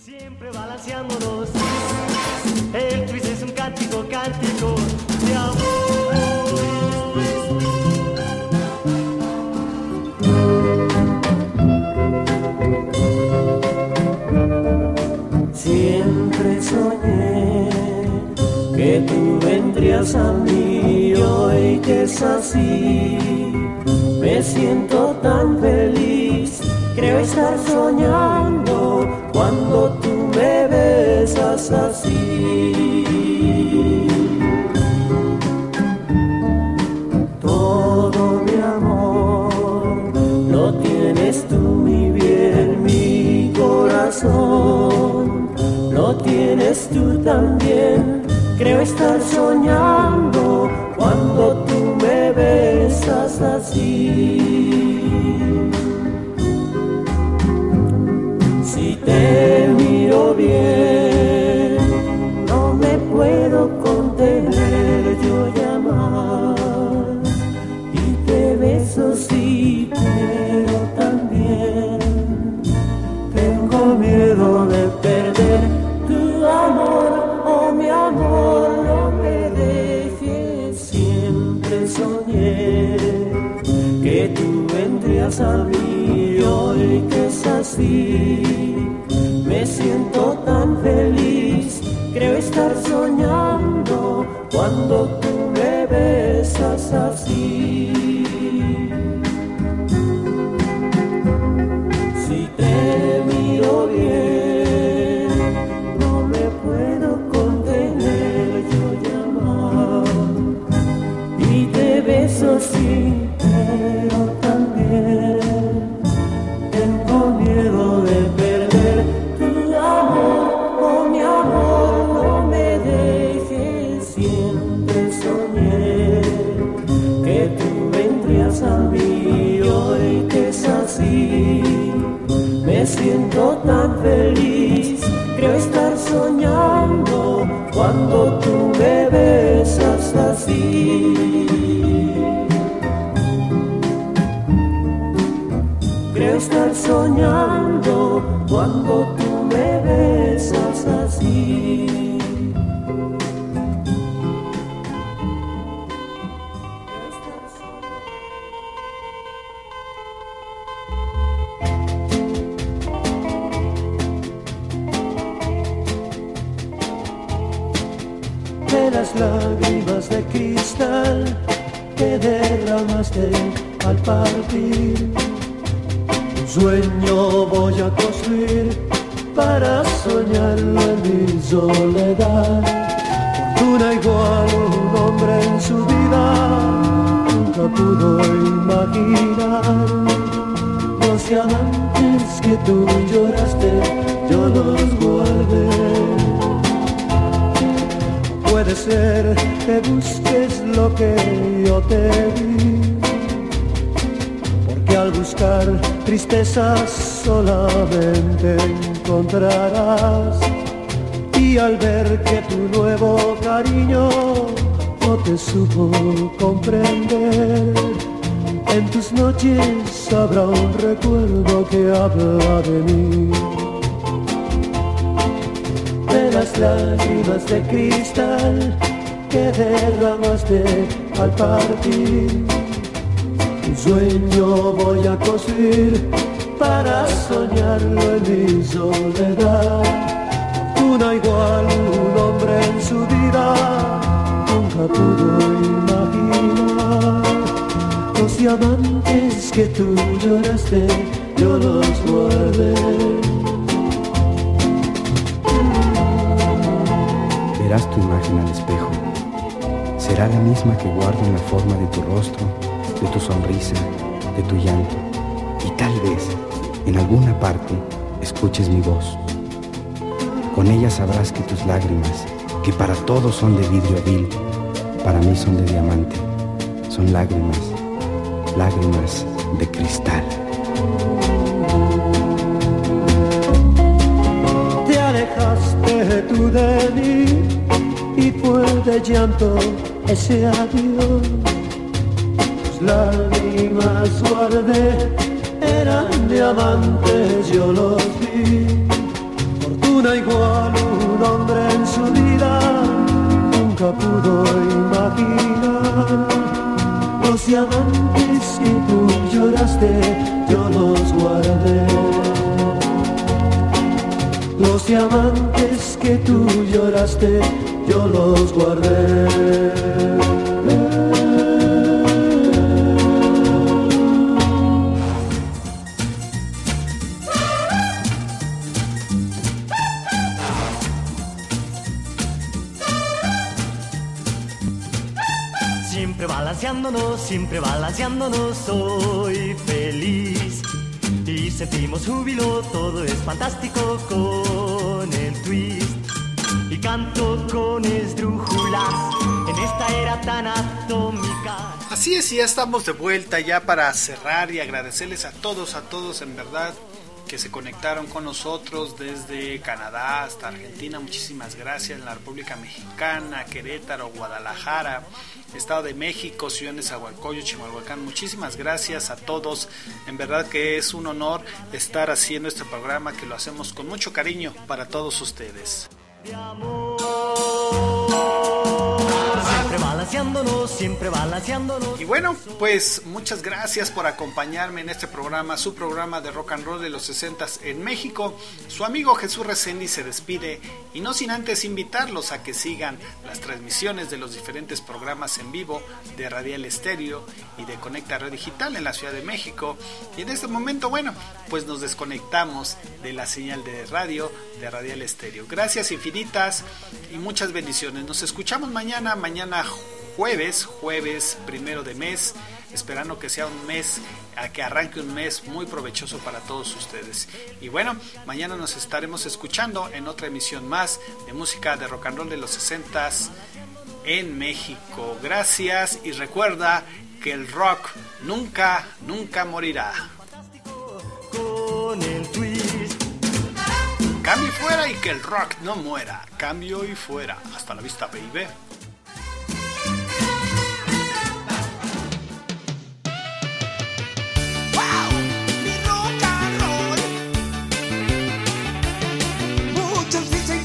Siempre balanceándonos. El twist es un cántico, cántico de amor. A mí hoy que es así. Me siento tan feliz, creo estar soñando cuando tú me besas así. Todo mi amor lo tienes tú, mi bien, mi corazón. Lo tienes tú también Creo estar soñando cuando tú me besas así. Si te miro bien, no me puedo vendrías a mí hoy que es así. Me siento tan feliz, creo estar soñando cuando tú me besas así. Siento tan feliz, Creo estar soñando cuando tú me besas así. Creo estar soñando lágrimas de cristal que derramaste al partir. Un sueño voy a construir para soñarlo en mi soledad. Fortuna igual un hombre en su vida nunca pudo imaginar. Los diamantes que tú lloraste, yo los guardé puede que busques lo que yo te di. Porque al buscar tristezas solamente encontrarás. Y al ver que tu nuevo cariño no te supo comprender, en tus noches habrá un recuerdo que habla de mí lágrimas de cristal que derramaste al partir. Un sueño voy a construir para soñarlo en mi soledad. Una igual un hombre en su vida nunca pudo imaginar. Los diamantes que tú lloraste, yo los guardé. Verás tu imagen al espejo. Será la misma que guardo en la forma de tu rostro, de tu sonrisa, de tu llanto. Y tal vez, en alguna parte, escuches mi voz. Con ella sabrás que tus lágrimas, que para todos son de vidrio vil, para mí son de diamante. Son lágrimas, lágrimas de cristal. Te alejaste tú de mí fue de llanto ese adiós. Tus lágrimas guardé, eran diamantes, yo los vi. Fortuna igual un hombre en su vida nunca pudo imaginar. Los diamantes que tú lloraste, yo los guardé. Los diamantes que tú lloraste, yo los guardé. Siempre balanceándonos, siempre balanceándonos, soy feliz. Y sentimos júbilo, todo es fantástico tan atómica. Así es, y ya estamos de vuelta ya para cerrar y agradecerles a todos, a todos en verdad que se conectaron con nosotros desde Canadá hasta Argentina. Muchísimas gracias. En la República Mexicana, Querétaro, Guadalajara, Estado de México, Ciudad de Zahualcoyo, Chimalhuacán. Muchísimas gracias a todos. En verdad que es un honor estar haciendo este programa que lo hacemos con mucho cariño para todos ustedes. Siempre balanceándonos, siempre balanceándonos. Y bueno, pues muchas gracias por acompañarme en este programa, su programa de rock and roll de los 60 en México. Su amigo Jesús Resendi se despide y no sin antes invitarlos a que sigan las transmisiones de los diferentes programas en vivo de Radial Estéreo y de Conecta Radio Digital en la Ciudad de México. Y en este momento, bueno, pues nos desconectamos de la señal de radio de Radial Estéreo. Gracias infinitas y muchas bendiciones. Nos escuchamos mañana, mañana jueves, jueves primero de mes, esperando que sea un mes, a que arranque un mes muy provechoso para todos ustedes. Y bueno, mañana nos estaremos escuchando en otra emisión más de música de rock and roll de los 60 en México. Gracias y recuerda que el rock nunca, nunca morirá. Con el. Cambio y fuera y que el rock no muera. Cambio y fuera. Hasta la vista, baby. Muchos dicen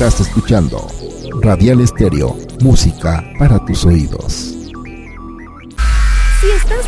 Estás escuchando Radial Estéreo, música para tus oídos.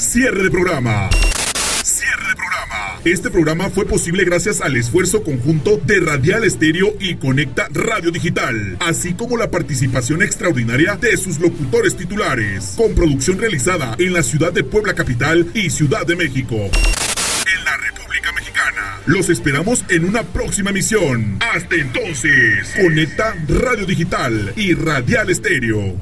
Cierre de programa. Cierre de programa. Este programa fue posible gracias al esfuerzo conjunto de Radial Estéreo y Conecta Radio Digital, así como la participación extraordinaria de sus locutores titulares, con producción realizada en la ciudad de Puebla Capital y Ciudad de México. Los esperamos en una próxima emisión. Hasta entonces, conecta Radio Digital y Radial Estéreo.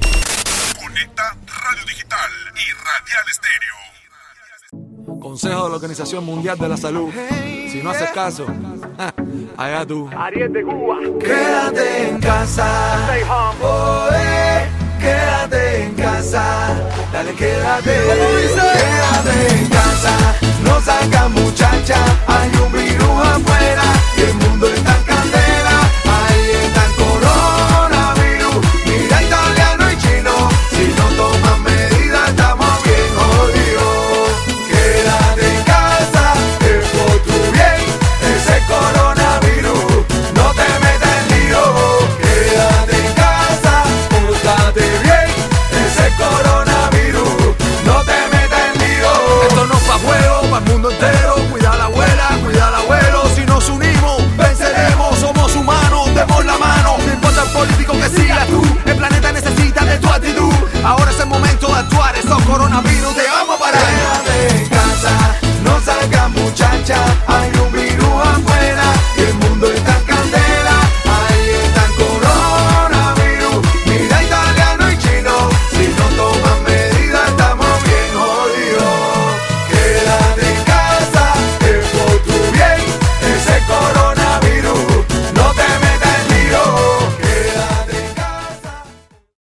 Conecta Radio Digital y Radial Estéreo. Consejo de la Organización Mundial de la Salud. Si no haces caso, allá tú. Ariel de Cuba. Quédate en casa. Stay home. Quédate en casa. Dale, quédate. Quédate en casa. No salga muchacha, hay un virus afuera y el mundo está entero. Cuida a la abuela, cuida al abuelo. Si nos unimos, venceremos. Somos humanos, demos la mano. No importa el político que siga tú. El planeta necesita de tu actitud. Ahora es el momento de actuar. Estos coronavirus te vamos para allá. de casa, no salgas muchacha. Hay un virus afuera y el mundo está.